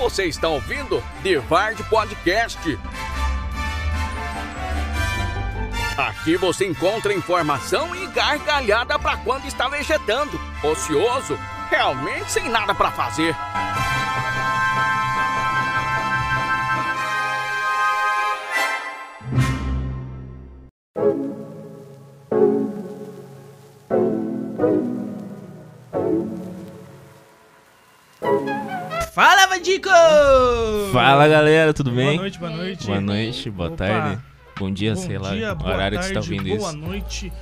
Você está ouvindo Divard Podcast. Aqui você encontra informação e gargalhada para quando está vegetando, ocioso, realmente sem nada para fazer. Fala, Vadico! Fala galera, tudo bem? Boa noite, boa noite. Boa noite, boa Opa. tarde, bom dia, Bom sei lá, dia, o boa horário tarde, que você tá ouvindo boa isso. noite,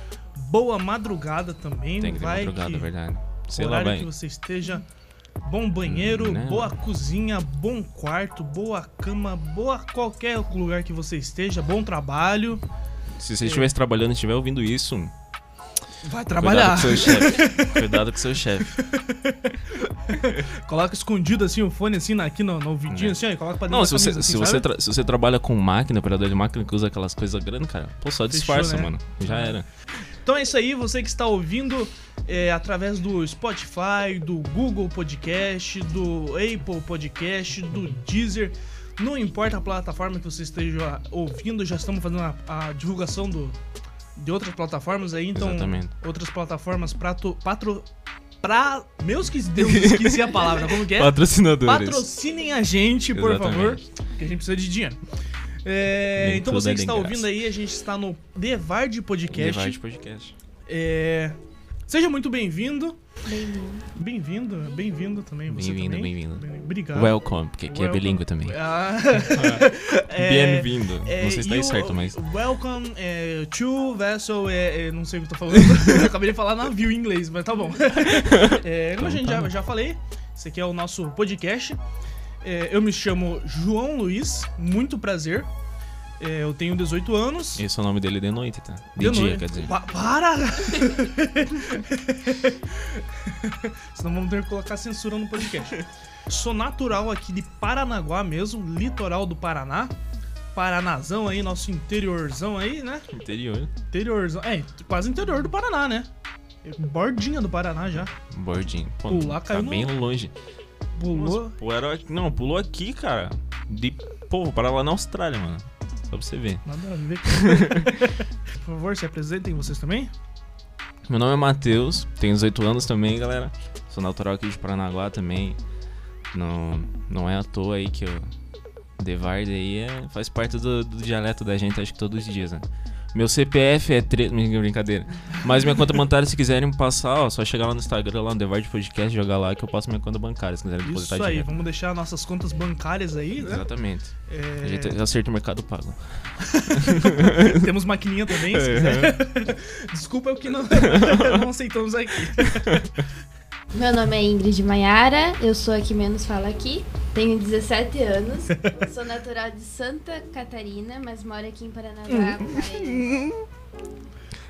boa madrugada também. Tem que ter vai madrugada, que verdade. Sei lá, horário vai. que você esteja. Bom banheiro, Né? boa cozinha, bom quarto, boa cama, boa qualquer lugar que você esteja, bom trabalho. Se você estivesse trabalhando e estiver ouvindo isso, Vai cuidado trabalhar. com seu chefe. cuidado com seu chefe. Coloca escondido assim o fone assim aqui no, no ouvidinho, Né? assim, ó, e coloca pra dentro Não, se você, camisa, se, assim, você se você trabalha com máquina, operador de máquina que usa aquelas coisas grandes, cara, pô, só Fechou, disfarça, né? mano. Já era. Então é isso aí, você que está ouvindo é, através do Spotify, do Google Podcast, do Apple Podcast, do Deezer. Não importa a plataforma que você esteja ouvindo, já estamos fazendo a, a divulgação do, de outras plataformas aí, então Exatamente. outras plataformas pra, to- patro, pra meus que Deus esqueci a palavra, como que é? Patrocinadores. Patrocinem a gente, por Exatamente. favor, que a gente precisa de dinheiro. É, então você que está graça. ouvindo aí, a gente está no Devard Podcast. Divide podcast. É, Seja muito bem-vindo. Bem-vindo. Bem-vindo, também. Você Bem-vindo, bem-vindo. Bem- Obrigado. Welcome, porque aqui é Welcome. bilíngue também. Ah, é, Bem-vindo. é, Não sei se tá aí certo, mas. Welcome é, to vessel, é, é, não sei o que eu tô falando. eu acabei de falar navio em inglês, mas tá bom. É, como a gente Então tá já, já falei, esse aqui é o nosso podcast. É, eu me chamo João Luiz, muito prazer. É, eu tenho 18 anos. Esse é o nome dele de noite, tá? De, De dia, noite. quer dizer. Pa- para! Senão vamos ter que colocar censura no podcast. Sou natural aqui de Paranaguá mesmo, litoral do Paraná. Paranazão aí, nosso interiorzão aí, né? Interior. Interiorzão. É, quase interior do Paraná, né? Bordinha do Paraná já. Bordinho. Pô, Pular, tá caiu no- bem longe. Pulou. Nossa, era... Não, pulou aqui, cara. De povo para lá na Austrália, mano. Só pra você ver. Nada a ver. Por favor, se apresentem vocês também. Meu nome é Matheus, tenho 18 anos também, galera. Sou natural aqui de Paranaguá também. Não, não é à toa aí que o Devard aí é, faz parte do, do dialeto da gente, acho que todos os dias, né? Meu CPF é 3. Brincadeira. Mas minha conta bancária, se quiserem passar, ó, só chegar lá no Instagram, lá no Devard Podcast, jogar lá que eu passo minha conta bancária, se quiserem depositar Isso aí, dinheiro. vamos deixar nossas contas bancárias aí, né? Exatamente. É, A gente acerta o mercado pago. Temos maquininha também, É. se quiser. Desculpa é o que não, não aceitamos aqui. Meu nome é Ingrid Maiara, eu sou a que menos fala aqui, tenho 17 anos, sou natural de Santa Catarina, mas moro aqui em Paranaguá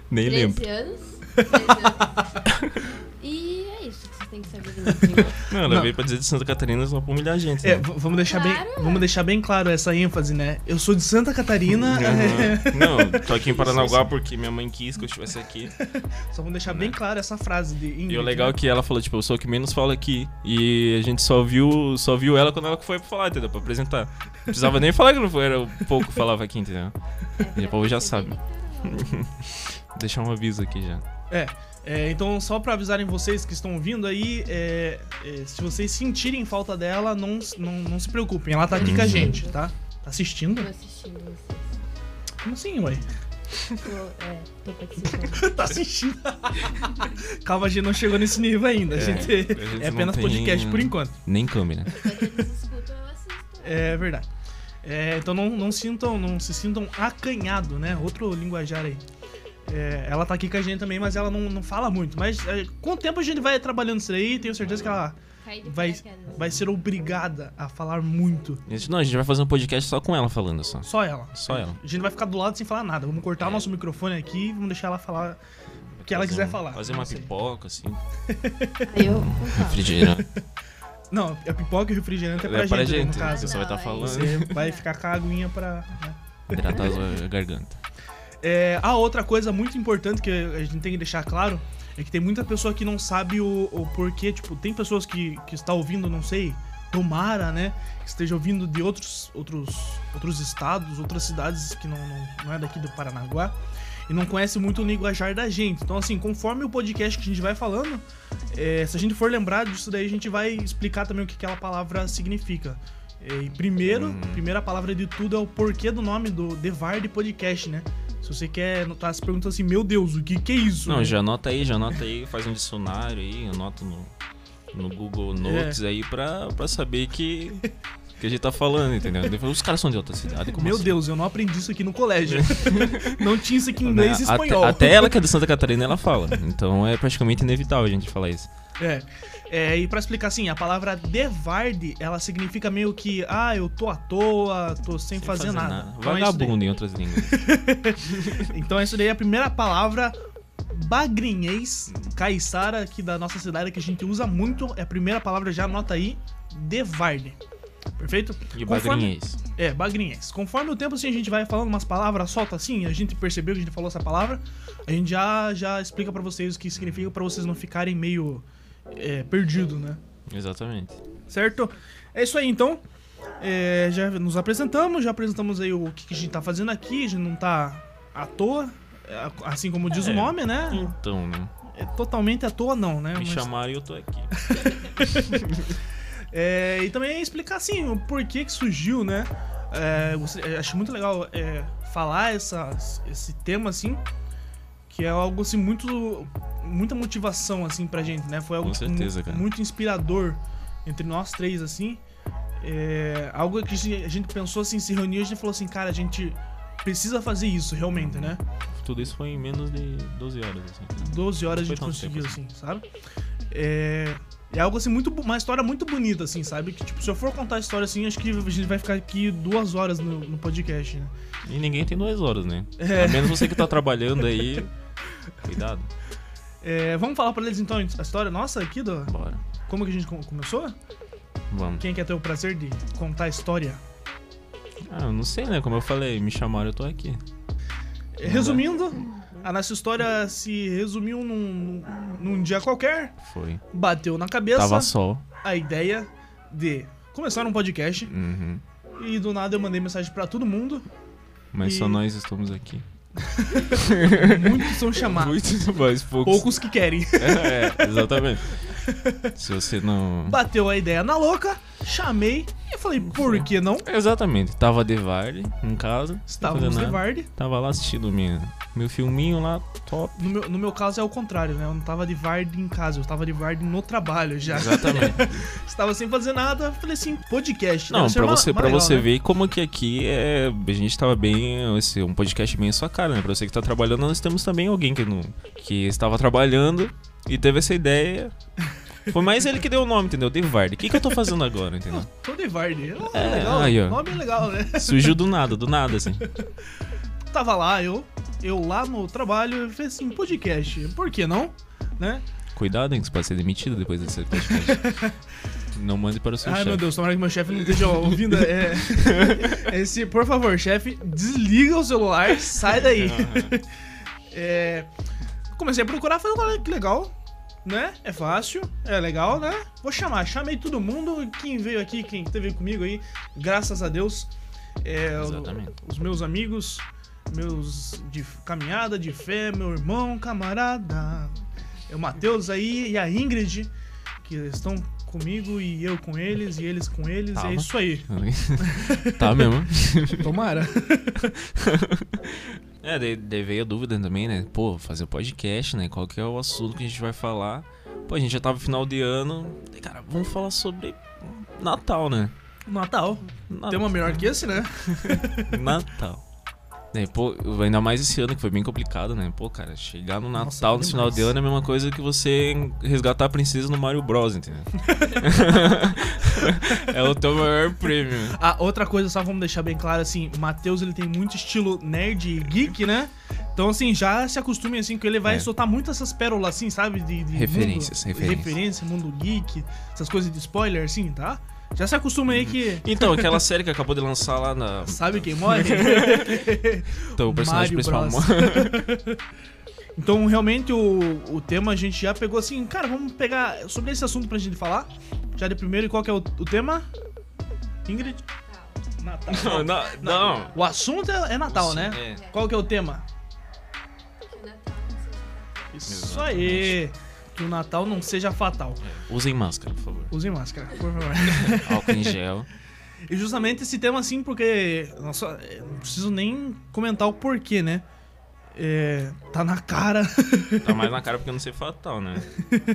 Nem 13 lembro. anos. 13 anos. E é isso tem que saber de. Não, Não. levei pra dizer de Santa Catarina só pra humilhar a gente. É, né? v- vamos deixar Claro. bem, vamos deixar bem claro essa ênfase, né? Eu sou de Santa Catarina, é, Uhum. Não, tô aqui em Paranaguá porque minha mãe quis que eu estivesse aqui. só vamos deixar bem claro essa frase de Ingrid, E o legal é né? que ela falou, tipo, eu sou o que menos fala aqui. E a gente só viu, só viu ela quando ela foi pra falar, entendeu? Pra apresentar. Não precisava nem falar que não foi, era o pouco que falava aqui, entendeu? E o povo já sabe. Deixar um aviso aqui já. É, então, só pra avisarem vocês que estão ouvindo aí, é, é, se vocês sentirem falta dela, não, não, não se preocupem, ela tá aqui Uhum. com a gente, tá? Tá assistindo? Tô assistindo vocês. Como assim, ué? Tô, é, tô participando. tá assistindo. Calma, a gente não chegou nesse nível ainda. A É, gente a gente é apenas tem- podcast por enquanto. Nem câmera. Enquanto eles escutam, eu assisto. É verdade. É, então não, não sintam, não se sintam acanhado, né? Outro linguajar aí. É, ela tá aqui com a gente também, mas ela não, não fala muito. Mas é, com o tempo a gente vai trabalhando isso aí, tenho certeza que ela vai, vai ser obrigada a falar muito. Gente- não, a gente vai fazer um podcast só com ela falando só. Só ela. Só ela. A gente vai ficar do lado sem falar nada. Vamos cortar o nosso microfone aqui e vamos deixar ela falar o que ela Fazer quiser um- falar. Fazer uma sei. pipoca, assim. Aí eu. Refrigerante. Não, a pipoca e o refrigerante é pra É pra gente, gente, no caso. você só vai estar Não, é falando. Você vai ficar com a aguinha pra. né? Hidratar a garganta. É, a outra coisa muito importante que a gente tem que deixar claro é que tem muita pessoa que não sabe o, o porquê. Tipo, tem pessoas que, que está ouvindo, não sei, tomara, né, que esteja ouvindo de outros, outros, outros estados, outras cidades que não, não, não é daqui do Paranaguá e não conhece muito o linguajar da gente. Então, assim, conforme o podcast que a gente vai falando, é, se a gente for lembrar disso daí, a gente vai explicar também o que aquela palavra significa. É, E primeiro, Hum. primeira palavra de tudo é o porquê do nome do Devard Podcast, né? Se você quer notar, se pergunta assim, meu Deus, o que que é isso? Não, né? já anota aí, já anota aí, faz um dicionário aí, anota no, no Google Notes aí pra, pra saber que, que a gente tá falando, entendeu? Os caras são de outra cidade, Meu assim? Deus, eu não aprendi isso aqui no colégio. não tinha isso aqui em Né? inglês e Até- espanhol. Até, ela que é de Santa Catarina, ela fala. Então é praticamente inevitável a gente falar isso. É. É, e pra explicar assim, a palavra Devard, ela significa meio que, ah, eu tô à toa, tô sem, fazer, nada. Então é. Vagabundo em outras línguas. Então isso daí é a primeira palavra bagrinhês, caiçara aqui da nossa cidade que a gente usa muito. É a primeira palavra, já anota aí, Devard. Perfeito? E Conforme- bagrinhês. É, bagrinhês. Conforme o tempo assim, a gente vai falando umas palavras, solta assim, a gente percebeu que a gente falou essa palavra, a gente já, já explica pra vocês o que significa pra vocês não ficarem meio é, perdidos, né? Exatamente. Certo? É isso aí então. É, já nos apresentamos, já apresentamos aí o que, a gente tá fazendo aqui, a gente não tá à toa, é, assim como diz o É. nome, né? Então, né? É totalmente à toa não, né? Me Mas- chamaram e eu tô aqui. É, e também explicar assim o porquê que surgiu, né? É, acho muito legal é, falar esse tema assim, que é algo assim muito muita motivação assim pra gente, né? Foi algo certeza, muito inspirador entre nós três assim. É, algo que a gente- a gente pensou assim, se reuniu e a gente falou assim, cara, a gente precisa fazer isso realmente, né? Tudo isso foi em menos de 12 horas, assim. 12 horas a Foi gente tanto conseguiu, tempo assim, sabe? É, é algo assim, muito, uma história muito bonita, assim, sabe? Que, tipo, se eu for contar a história assim, acho que a gente vai ficar aqui duas horas no, no podcast, né? E ninguém tem duas horas, né? É. A menos você que tá trabalhando aí. Cuidado. É, vamos falar pra eles então a história nossa aqui, do, Bora. como que a gente com- começou? Vamos. Quem quer ter o prazer de contar a história? Ah, eu não sei, né? Como eu falei, me chamaram, eu tô aqui. É, Resumindo, a nossa história se resumiu num, num dia qualquer, Foi. bateu na cabeça Tava só. a ideia de começar um podcast Uhum. e do nada eu mandei mensagem pra todo mundo, Mas E- só nós estamos aqui. Muitos são chamados. Muito mais poucos. Poucos que querem. É, exatamente. Se você não. Bateu a ideia na louca, chamei e falei, por que não? Exatamente. Tava de Vardy em casa. Estávamos fazendo de. Vardy. Tava lá assistindo minha, meu filminho lá, top. No meu, no meu caso é o contrário, né? Eu não tava de Vardy em casa, eu tava de Vardy no trabalho já. Exatamente. Estava sem fazer nada, falei assim, podcast. Não, pra você, uma pra legal, você né? ver como que aqui é. A gente tava bem. Esse, um podcast bem a sua cara, né? Pra você que tá trabalhando, nós temos também alguém que, não, que estava trabalhando e teve essa ideia. Foi mais ele que deu o nome, entendeu? Devard. O que, que eu tô fazendo agora, entendeu? Tô de Vardy. Ah, É, legal. aí, ó. Nome é legal, né? Surgiu do nada, do nada, assim. Tava lá, eu, eu lá no trabalho, eu falei assim, podcast, por que não? Né? Cuidado, hein, que você pode ser demitido depois desse podcast. Não mande para o seu Ai, chefe. meu Deus, tomara que meu chefe não esteja ouvindo. É, esse, por favor, chefe, desliga o celular, sai daí. É, comecei a procurar, falei, olha que legal, né? É fácil, é legal, né? Vou chamar, chamei todo mundo, quem veio aqui, quem esteve comigo aí, graças a Deus. é, o- Exatamente. os meus amigos, meus de caminhada, de fé, meu irmão, camarada. É o Matheus aí e a Ingrid, que estão comigo e eu com eles e eles com eles. Tava. É isso aí. tá mesmo. Tomara. É, daí, daí veio a dúvida também, né? Pô, fazer podcast, né? Qual que é o assunto que a gente vai falar? Pô, a gente já tava no final de ano. Daí, cara, vamos falar sobre Natal, né? Natal. Natal. Tem uma melhor que esse, né? Natal. É, pô, ainda mais esse ano que foi bem complicado, né? Pô, cara, chegar no Natal Nossa, no final de ano é a mesma coisa que você resgatar a princesa no Mario Bros, entendeu? é o teu maior prêmio. Ah, outra coisa, só vamos deixar bem claro, assim, Matheus, ele tem muito estilo nerd e geek, né? Então, assim, já se acostumem, assim, que ele vai É. soltar muito essas pérolas, assim, sabe? De, de Referências, mundo, referências. Referência, mundo geek, essas coisas de spoiler, assim, tá? Já se acostumem aí que... Então, aquela série que acabou de lançar lá na. Sabe quem morre? Então, o personagem Mario principal Bros. morre. Então, realmente, o, o tema a gente já pegou assim, cara, vamos pegar sobre esse assunto pra gente falar. Já de primeiro, e qual que é o, o tema? Ingrid? Natal. Não, não, não. O assunto é, é Natal, né? É. Qual que é o tema? Fatal. Isso Exatamente. aí. Que o Natal não seja fatal. Usem máscara, por favor. Usem máscara, por favor. Álcool em gel. E justamente esse tema, assim, porque. Nossa, eu não preciso nem comentar o porquê, né? É, tá na cara. Tá mais na cara porque não sei fatal, né?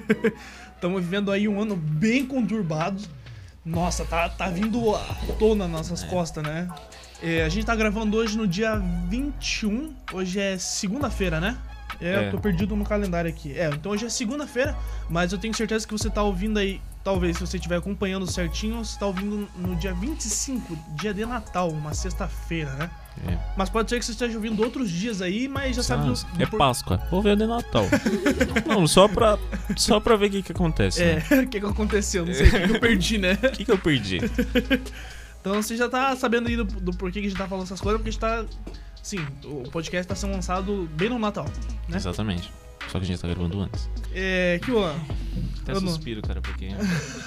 Estamos vivendo aí um ano bem conturbado. Nossa, tá, tá vindo à tona nas nossas costas, né? É, a gente tá gravando hoje no dia 21. Hoje é segunda-feira, né? É, É. eu tô perdido no calendário aqui. É, então hoje é segunda-feira, mas eu tenho certeza que você tá ouvindo aí. Talvez, se você estiver acompanhando certinho, você tá ouvindo no dia 25, dia de Natal, uma sexta-feira, né? É. Mas pode ser que você esteja ouvindo outros dias aí, mas já sabe do, é por- Páscoa. Vou ver de Natal. não, só pra, só pra ver o que que acontece. É, né? o que, que aconteceu? Não sei o que, que eu perdi, né? O que que eu perdi? Então você já tá sabendo aí do, do porquê que a gente tá falando essas coisas, porque a gente tá. Sim, o podcast tá sendo lançado bem no Natal. Né? Exatamente. Só que a gente tá gravando antes. É. Que, ó, Até Eu não- suspiro, cara, porque...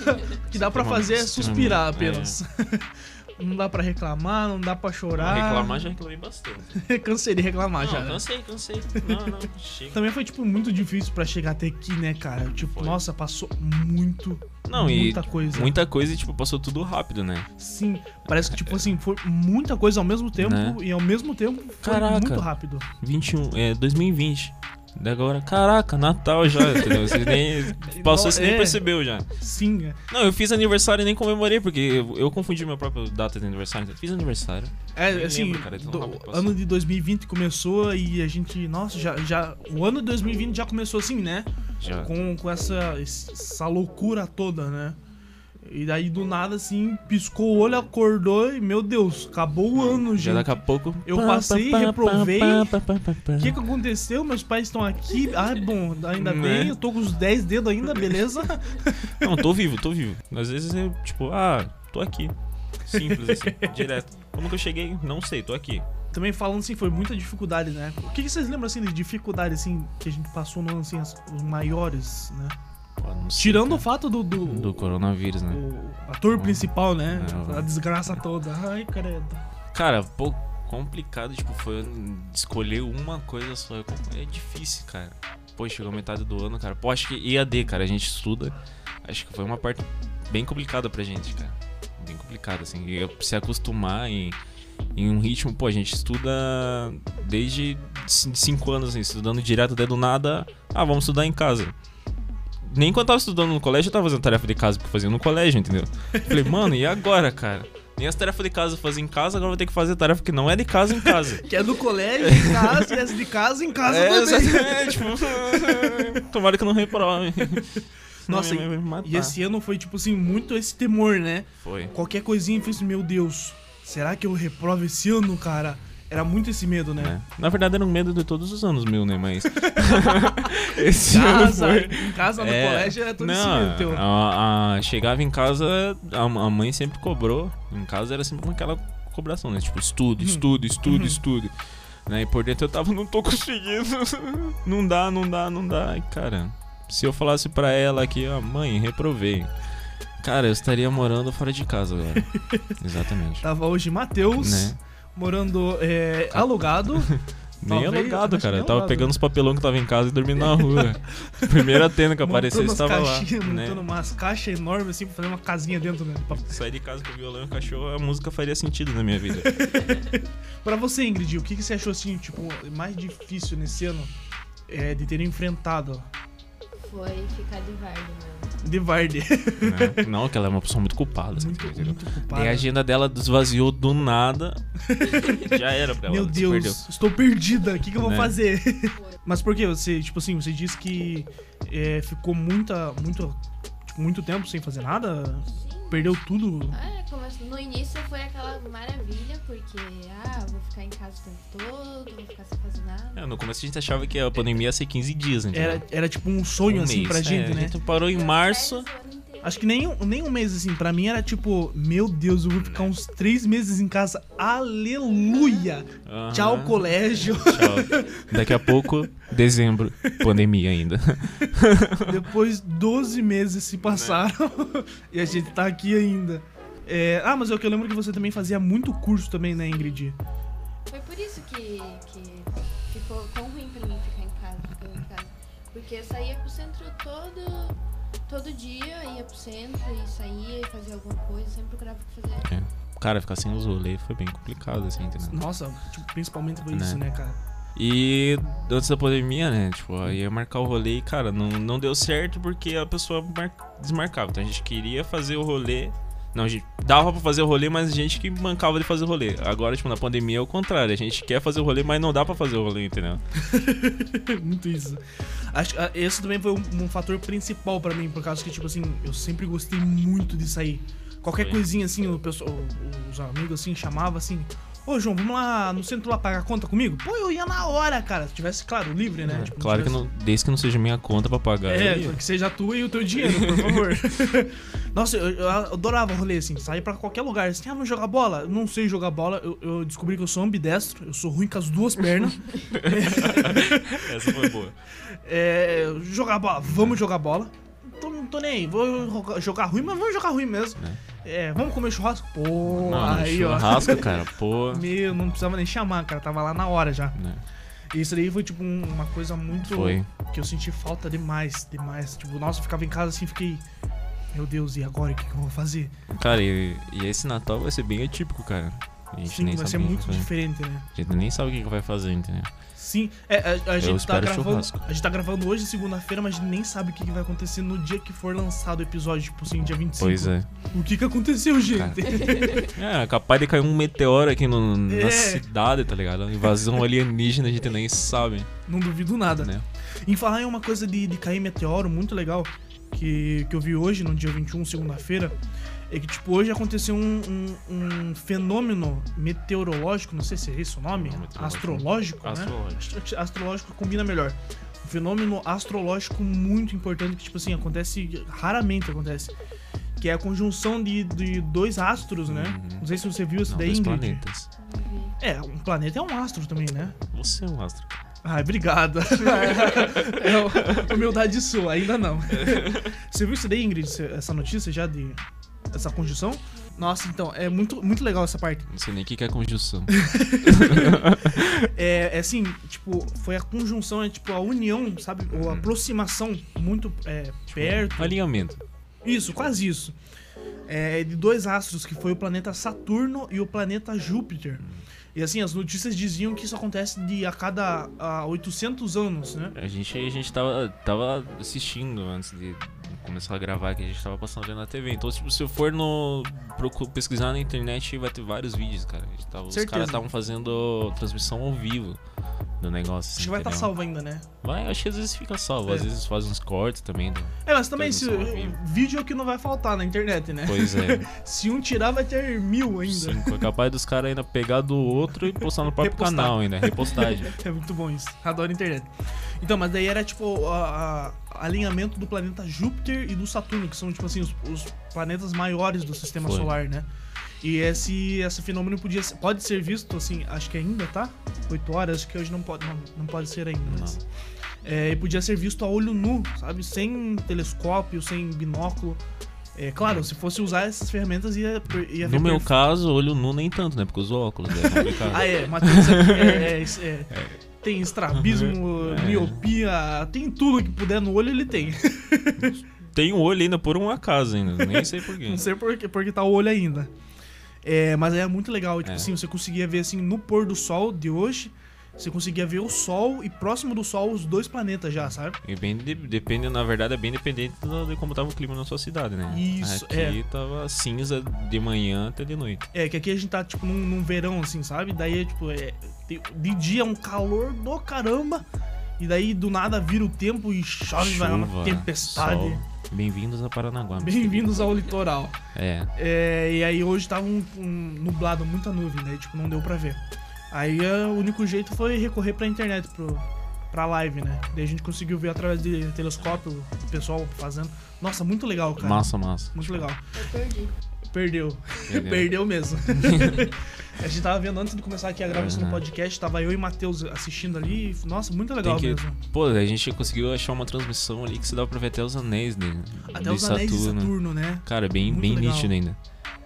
que dá pra fazer é suspirar apenas. não dá pra reclamar, não dá pra chorar. Reclamar já reclamei bastante. Cansei de reclamar não, já. né? cansei, cansei. Não, não, chega. Também foi, tipo, muito difícil pra chegar até aqui, né, cara? Tipo, Foi. nossa, passou muito. Não, e muita coisa. muita coisa e, tipo, passou tudo rápido, né? Sim, parece que, tipo assim, foi muita coisa ao mesmo tempo Né? e ao mesmo tempo foi Caraca. muito rápido. 21, é 2020. Daí agora, caraca, Natal já, entendeu? Você nem. Passou, você nem É. percebeu já. Sim, é. Não, eu fiz aniversário e nem comemorei, porque eu, eu confundi minha própria data de aniversário. Fiz aniversário. É, assim, lembro, cara, tão do- ano de 2020 começou e a gente, nossa, já, já, o ano de 2020 já começou assim, né? Já. Com, com essa, essa loucura toda, né? E daí do nada, assim, piscou o olho, acordou e, meu Deus, acabou o ano, Já gente. daqui a pouco. Eu passei, reprovei. O que que aconteceu? Meus pais estão aqui. Ah, bom, ainda Né? bem, eu tô com os 10 dedos ainda, beleza? Não, tô vivo, tô vivo. Às vezes eu, tipo, ah, tô aqui. Simples assim, direto. Como que eu cheguei? Não sei, tô aqui. Também falando assim, foi muita dificuldade, né? O que, que vocês lembram, assim, de dificuldade, assim, que a gente passou no ano, assim, as- os maiores, né? Tirando o fato do, do, Do coronavírus, né? o ator principal, né? É, A desgraça toda. Ai, credo. Cara, pô, complicado, tipo, foi escolher uma coisa só. É difícil, cara. Pô, chegou a metade do ano, cara. Pô, acho que EAD, cara, a gente estuda. Acho que foi uma parte bem complicada pra gente, cara. Bem complicada, assim. E eu se acostumar em, em um ritmo, pô, a gente estuda desde 5 anos, assim, estudando direto, daí do nada. Ah, vamos estudar em casa. Nem quando eu tava estudando no colégio, eu tava fazendo tarefa de casa que eu fazia no colégio, entendeu? Falei, mano, e agora, cara? Nem as tarefas de casa eu fazia em casa, agora eu vou ter que fazer tarefa que não é de casa em casa. Que é do colégio, em casa, e essa de casa, em casa é, também. exatamente, tipo, tomara que eu não reprove. Nossa, me matar. E esse ano foi, tipo assim, muito esse temor, né? Foi. Qualquer coisinha eu fiz, meu Deus, será que eu reprovo esse ano, cara? Era muito esse medo, né? né? Na verdade era um medo de todos os anos meu, né? Mas. esse ano Casa, foi. em casa, no É, colégio, é todo esse não, medo teu. a, a- chegava em casa, a, a mãe sempre cobrou. Em casa era sempre aquela cobração, né? Tipo, estudo, Uhum. estudo, estudo, Uhum. estudo. Né? E por dentro eu tava, não tô conseguindo. não dá, não dá, não dá. E, cara, se eu falasse pra ela aqui, ó, mãe, reprovei. Cara, eu estaria morando fora de casa agora. Exatamente. Tava hoje Matheus, Né? Morando é, alugado. Nem Talvez, alugado, cara. Eu tava alugado. pegando os papelão que tava em casa e dormindo na rua. Primeira tenda que apareceu, estava lá. Né? Montando umas caixas enormes assim pra fazer uma casinha dentro, né? Sair de casa com o violão e o cachorro, a música faria sentido na minha vida. Pra você, Ingrid, o que, que você achou assim, tipo, mais difícil nesse ano é, de ter enfrentado Foi ficar de Vardy, mano. de Vardy? né? Não, que ela é uma pessoa muito culpada. muito, muito. Daí a agenda dela esvaziou do nada. Já era pra ela. Meu Deus, perdeu. estou perdida. O que, que eu vou Né? fazer? Mas por que você, tipo assim, você disse que é, ficou muita, muito, tipo, muito tempo sem fazer nada? Perdeu tudo? Começou- no início foi aquela maravilha, porque, ah, vou ficar em casa o tempo todo, vou ficar sem fazer nada. É, no começo a gente achava que a pandemia ia ser 15 dias, entendeu? Era, era tipo um sonho Um assim mês. pra gente, É, né? A gente parou em março. Acho que nem, um- nem um mês, assim, pra mim era tipo, meu Deus, eu vou ficar uns três meses em casa. Aleluia! Aham. Tchau, colégio. Tchau. Daqui a pouco, dezembro, pandemia ainda. Depois 12 meses se passaram e a gente tá aqui ainda. É, ah, mas é o que eu lembro que você também fazia muito curso também, né, Ingrid? Foi por isso que, que ficou tão ruim pra mim ficar em casa, ficando em casa. Porque eu saía pro centro todo, todo dia, ia pro centro e saía e fazia alguma coisa, sempre procurava o que fazer. É. Cara, ficar sem os rolês foi bem complicado, assim, entendeu? Nossa, tipo, principalmente foi Né? isso, né, cara? E antes da pandemia, né? Tipo, aí ia marcar o rolê e, cara, não, não deu certo porque a pessoa mar- desmarcava. Então a gente queria fazer o rolê. Não, a gente dava pra fazer o rolê, mas a gente que mancava de fazer o rolê. Agora, tipo, na pandemia é o contrário. A gente quer fazer o rolê, mas não dá pra fazer o rolê, entendeu? Muito isso. Acho que ah, esse também foi um, um fator principal pra mim, por causa que, tipo assim, eu sempre gostei muito de sair. Qualquer Foi. coisinha assim, o pessoal, os amigos assim, chamavam assim, ô João, vamos lá no centro lá pagar a conta comigo? Pô, eu ia na hora, cara. Se tivesse, claro, livre, né? Tipo, claro que tivesse- não, desde que não seja minha conta pra pagar. É, que seja tua e o teu dinheiro, por favor. Nossa, eu, eu adorava rolê, assim, sair pra qualquer lugar. Assim, ah, vamos jogar bola? Eu não sei jogar bola. Eu, eu descobri que eu sou ambidestro, eu sou ruim com as duas pernas. Essa foi boa. É, jogar bola, vamos jogar bola. Tô, não tô nem aí, vou jogar- jogar ruim, mas vamos jogar ruim mesmo. É, vamos comer churrasco? Pô, Não, aí, ó. churrasco, cara, pô. Meu, não precisava nem chamar, cara, tava lá na hora já. E isso daí foi, tipo, um- uma coisa muito. Foi. Que eu senti falta demais, demais. Tipo, nossa, eu ficava em casa assim, fiquei. Meu Deus, e agora? O que, que eu vou fazer? Cara, e, e esse Natal vai ser bem atípico, cara. A gente Sim, nem vai sabe ser muito fazer. diferente, né? A gente nem sabe o que vai fazer, entendeu? Sim, é, a, a gente tá gravando. churrasco. A gente tá gravando hoje, segunda-feira, mas a gente nem sabe o que, vai acontecer no dia que for lançado o episódio, tipo assim, dia 25. Pois é. O que que aconteceu, gente? É, capaz de cair um meteoro aqui no, na É. cidade, tá ligado? Invasão alienígena, a gente nem sabe, Não duvido nada. né? Em falar em uma coisa de, de cair meteoro muito legal, que, que eu vi hoje, no dia 21, segunda-feira, é que, tipo, hoje aconteceu um, um, um fenômeno meteorológico, não sei se é esse o nome, astrológico, né? Astrológico. Astrológico combina melhor. Um fenômeno astrológico muito importante que, tipo assim, acontece, raramente acontece. Que é a conjunção de, de dois astros, né? Uhum. Não sei se você viu isso Não, daí, dois Ingrid. planetas. É, um planeta é um astro também, né? Você é um astro. Ai, obrigado. é humildade sua, ainda não. Você viu isso daí, Ingrid, essa notícia já de essa conjunção? Nossa, então, é muito, muito legal essa parte. Não sei nem o que é conjunção. É, é assim, tipo, foi a conjunção, é tipo a união, sabe? Ou a aproximação muito é, perto. Um alinhamento. Isso, quase isso. É, de dois astros, que foi o planeta Saturno e o planeta Júpiter. E assim, as notícias diziam que isso acontece de a cada a 800 anos, né? A gente, a gente tava, tava assistindo antes de começar a gravar, que a gente tava passando na TV. Então, tipo, se eu for no. pesquisar na internet, vai ter vários vídeos, cara. Tava- os Certeza. caras estavam fazendo transmissão ao vivo do negócio. Acho assim, que vai estar entendeu? salvo ainda, né? Vai, acho que às vezes fica salvo, É. às vezes faz uns cortes também. do- É, mas também se, vídeo é o que não vai faltar na internet, né? Pois é. Se um tirar, vai ter mil ainda. Sim, foi capaz dos caras ainda pegar do outro e postar no próprio Repostar. canal ainda, repostagem. É muito bom isso. Adoro a internet. Então, mas daí era tipo a, a- alinhamento do planeta Júpiter e do Saturno, que são tipo assim os, os planetas maiores do sistema Foi. solar, né? E esse, esse fenômeno podia ser- pode ser visto assim, acho que ainda, tá? 8 horas, acho que hoje não pode, não, não pode ser ainda. Mas, é, e podia ser visto a olho nu, sabe? Sem telescópio, sem binóculo. É claro, se fosse usar essas ferramentas ia, ia No meu perfe- caso, olho nu nem tanto, né? Porque os óculos é complicado. Ah, é, Matheus aqui é, é- é- tem estrabismo, É. miopia, tem tudo que puder no olho, ele tem. Tem um olho ainda por um acaso ainda, nem sei porquê. Não sei por quê, porque tá o olho ainda. É, mas é muito legal, tipo É. assim, você conseguia ver assim no pôr do sol de hoje, você conseguia ver o sol e próximo do sol os dois planetas já, sabe? E bem de- depende, na verdade, é bem dependente de como tava o clima na sua cidade, né? Isso, Aqui é. tava cinza de manhã até de noite. É, que aqui a gente tá tipo num, num verão assim, sabe? Daí é tipo, é, de, dia é um calor do caramba. E daí do nada vira o tempo e chove, vai uma Chuva, tempestade. sol. Bem-vindos a Paranaguá. Bem-vindos ao litoral. É, É, e aí hoje tava um, um nublado, muita nuvem, daí tipo, não deu pra ver. Aí é, o único jeito foi recorrer pra internet pro, pra live, né? Daí a gente conseguiu ver através de telescópio o pessoal fazendo. Nossa, muito legal, cara. Massa, massa. Muito legal. Eu perdi. Perdeu. Perdeu. Perdeu mesmo. a gente tava vendo antes de começar aqui a gravação do Aham. podcast, tava eu e Matheus assistindo ali. Nossa, muito legal que- mesmo. Pô, a gente conseguiu achar uma transmissão ali que se dá pra ver até os anéis de, Até de os anéis de Saturno. Saturno, né? Cara, bem, Muito bem legal. nítido ainda.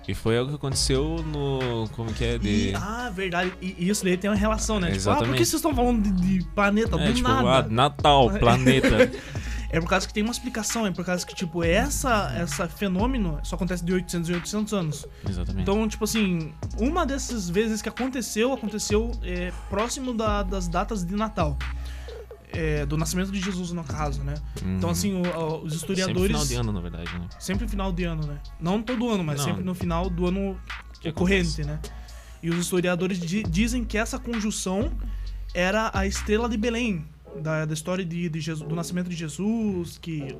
E foi algo que aconteceu no. Como que é? De. E, ah, verdade. E isso daí tem uma relação, né? Tipo, ah, por Exatamente. que vocês estão falando de, de planeta? é, do tipo, nada. ah, Natal, planeta. É por causa que tem uma explicação, é por causa que, tipo, essa, essa fenômeno só acontece de 800 em 800 anos. Exatamente. Então, tipo assim, uma dessas vezes que aconteceu, aconteceu é, próximo da- das datas de Natal. É, do nascimento de Jesus, no caso, né? Então, Uhum. assim, o- o- os Sempre historiadores. final de ano, na verdade, né? Sempre final de ano, né? Não todo ano, mas Não. sempre no final do ano Que corrente, né? E os historiadores di- dizem que essa conjunção era a estrela de Belém, da, da história de, de Jesus- do nascimento de Jesus, que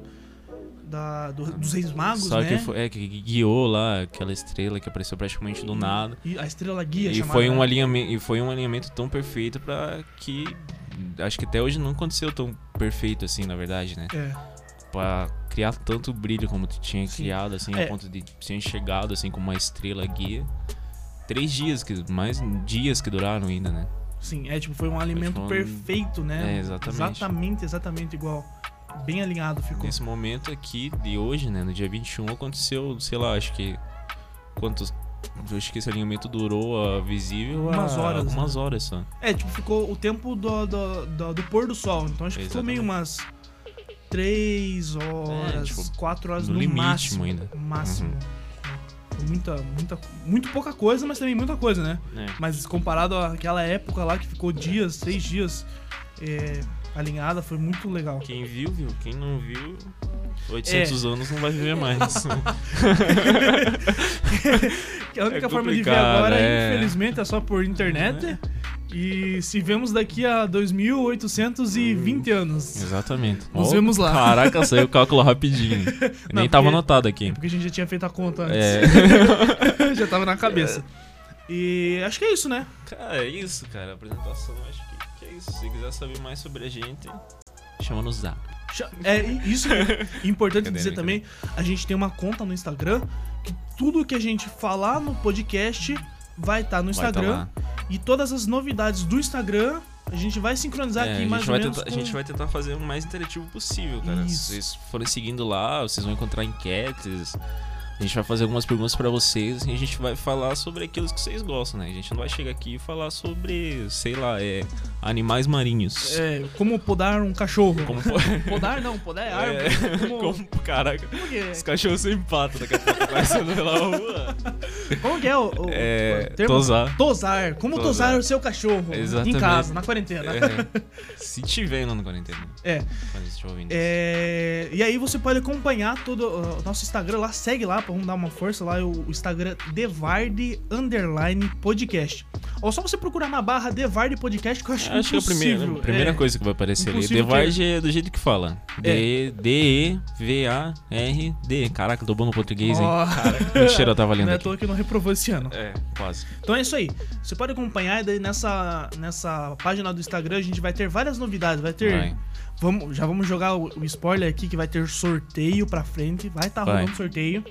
da, do- dos reis magos, Só né? que, foi, é, que guiou lá aquela estrela que apareceu praticamente do nada. E a estrela guia E chamada, foi, um alinhamento, e foi um alinhamento tão perfeito pra que. Acho que até hoje não aconteceu tão perfeito assim, na verdade, né? É, Pra criar tanto brilho como tu tinha Sim. criado, assim, É. a ponto de ser enxergado, assim, como uma estrela guia. Três dias, que mais dias que duraram ainda, né? Sim, é tipo, foi um alimento um- perfeito, né? É, exatamente. Exatamente, exatamente igual. Bem alinhado ficou. Nesse momento aqui de hoje, né, no dia 21, aconteceu, sei lá, acho que. Quantos. Eu acho que esse alinhamento durou a visível Umas horas, Algumas né? horas só. É, tipo, ficou o tempo do, do, do, do pôr do sol. Então acho que ficou meio umas três horas, tipo, quatro horas no no, limite máximo. ainda. Máximo. Uhum. Muita, muita, muito pouca coisa, mas também muita coisa, né? É. Mas comparado àquela época lá que ficou dias, seis dias é, alinhada, foi muito legal. Quem viu, viu. Quem não viu, É. 800 anos não vai viver mais. Que a única É forma de ver agora, é. infelizmente, é só por internet. E se vemos daqui a 2.820 anos. Exatamente. Nos Ó, vemos lá. Caraca, saiu o cálculo rapidinho. Nem tava porque- anotado aqui. Porque a gente já tinha feito a conta antes. É. já tava na cabeça. E acho que é isso, né? Cara, é isso, cara. A apresentação, acho que, que é isso. Se quiser saber mais sobre a gente, chama no zap. É isso é importante Brincadeira, dizer também. A gente tem uma conta no Instagram que tudo que a gente falar no podcast vai estar no Vai tá Instagram. lá. E todas as novidades do Instagram a gente vai sincronizar É, aqui a, mais ou menos. tentar, a com- gente vai tentar fazer o mais interativo possível, cara. Isso. Se vocês forem seguindo lá, vocês vão encontrar enquetes. A gente vai fazer algumas perguntas pra vocês assim, a gente vai falar sobre aquilo que vocês gostam, né? A gente não vai chegar aqui e falar sobre, sei lá, é, animais marinhos. É, como podar um cachorro. Como, Podar não, podar é árvore. É, Como, como, caraca, como é? os cachorros sem pato daqui a pouco passando pela rua. Como que é o, o- É, o termo? tosar. Tosar. Como tosar, Tosar. o seu cachorro em Exatamente. casa, na quarentena. É, se tiver no quarentena. É. É, e aí você pode acompanhar todo o nosso Instagram lá, segue lá, vamos dar uma força lá, o, o Instagram Devarde Underline Podcast. Ou só você procurar na barra Devarde Podcast, que eu acho, Acho que é a primeira, a primeira É, coisa que vai aparecer ali. Impossível Devard é do jeito que fala. É. D-E-V-A-R-D. Caraca, tô bom no português, hein? Ó, Mentira, eu tava lendo não é à aqui. toa que não reprovou esse ano. É, quase. Então é isso aí. Você pode acompanhar e daí nessa, nessa página do Instagram a gente vai ter várias novidades. Vai ter. Vai. Vamos, já vamos jogar o, o spoiler aqui que vai ter sorteio pra frente. Vai estar Vai. rolando sorteio.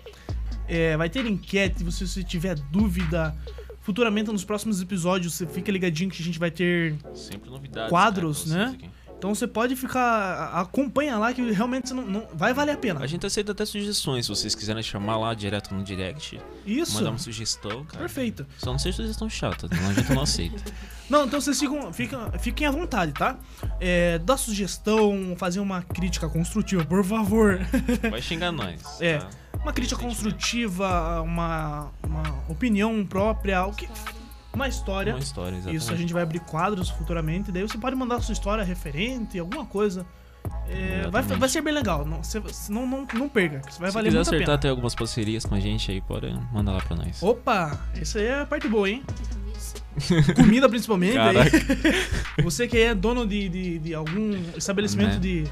É, vai ter enquete, se você tiver dúvida. Futuramente nos próximos episódios, você fica ligadinho que a gente vai ter. Sempre novidades. Quadros, cara, pra né? Vocês. Então você pode ficar. Acompanha lá que realmente não, não- vai valer a pena. A gente aceita até sugestões, se vocês quiserem chamar lá direto no direct. Isso. Mandar uma sugestão, cara. Perfeito. Só não seja sugestão chata, não a gente não aceita. Não, então vocês ficam, ficam, fiquem à vontade, tá? É, dá sugestão, fazer uma crítica construtiva, por favor. Vai xingar nós. É. tá? Uma crítica construtiva, uma, uma opinião própria, o que, uma história. Uma história, exatamente. Isso, a gente vai abrir quadros futuramente. Daí você pode mandar a sua história referente, alguma coisa. É, vai, vai ser bem legal. Não, você, não, não, não perca, isso vai Se valer quiser muito a acertar pena. até algumas parcerias com a gente aí, pode mandar lá pra nós. Opa, essa aí é a parte boa, hein? Isso. Comida principalmente. Você que é dono de, de, de algum estabelecimento Né? de,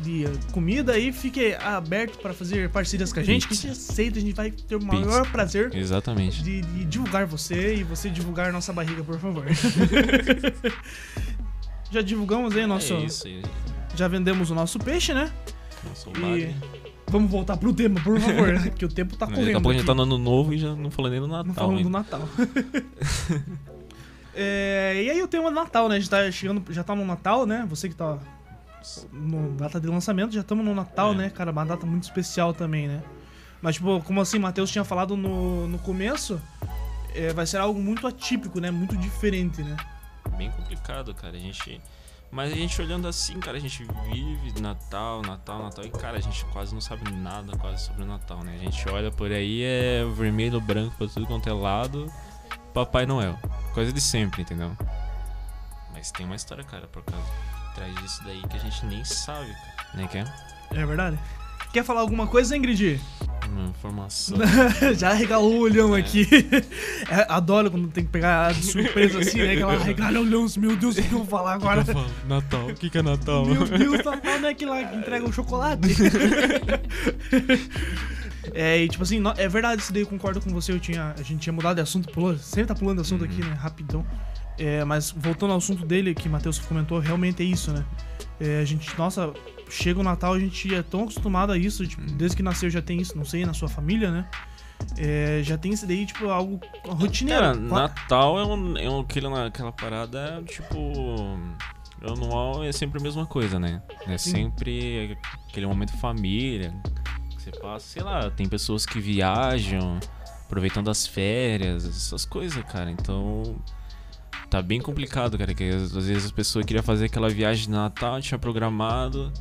de comida aí, fique aberto para fazer parcerias com a gente, que a Pizza. gente aceita, a gente vai ter o maior Pizza. prazer Exatamente. de, de divulgar você e você divulgar nossa barriga, por favor. Já divulgamos aí nosso. É isso. Já vendemos o nosso peixe, né? Nosso E vamos voltar pro tema, por favor, né? que o tempo tá Daqui correndo. a pouco a gente tá no ano novo e já não falando nem do Não Natal. falando do. Natal. É, e aí o tema do Natal, né? A gente tá chegando, já tá no Natal, né? Você que tá no data de lançamento, já estamos no Natal, É. né? Cara, uma data muito especial também, né? Mas, tipo, como assim, Matheus tinha falado no, no começo, é, vai ser algo muito atípico, né? Muito diferente, né? Bem complicado, cara. A gente. Mas a gente olhando assim, cara, a gente vive Natal, Natal, Natal. E, cara, a gente quase não sabe nada quase sobre o Natal, né? A gente olha por aí, é vermelho, branco pra tudo quanto é lado. Papai Noel. Coisa de sempre, entendeu? Mas tem uma história, cara, por causa atrás disso daí que a gente nem sabe, cara. Né, que é? É verdade? Quer falar alguma coisa, Ingrid? Uma informação. Já regalou o olhão É. aqui. É, adoro quando tem que pegar de surpresa assim, né? Que ela regala olhão meu Deus, o que eu vou falar agora? Natal, o que, que é Natal? Meu Deus, Natal não é aquele lá que entrega o chocolate. é, e tipo assim, é verdade isso daí, eu concordo com você. Eu tinha, a gente tinha mudado de assunto, pulou, sempre tá pulando de assunto aqui, né? Rapidão. É, mas voltando ao assunto dele, que o Matheus comentou, realmente é isso, né? É, a gente, nossa, chega o Natal, a gente é tão acostumado a isso, tipo, desde que nasceu já tem isso, não sei, na sua família, né? É, já tem isso daí, tipo, algo rotineiro. Cara, Natal é, um, é um, aquele, aquela parada, tipo. Anual é sempre a mesma coisa, né? É Sim. sempre aquele momento família. Que você passa, sei lá, tem pessoas que viajam, aproveitando as férias, essas coisas, cara. Então. Tá bem complicado, cara. Que às às vezes a pessoa queria fazer aquela viagem de Natal, tinha programado.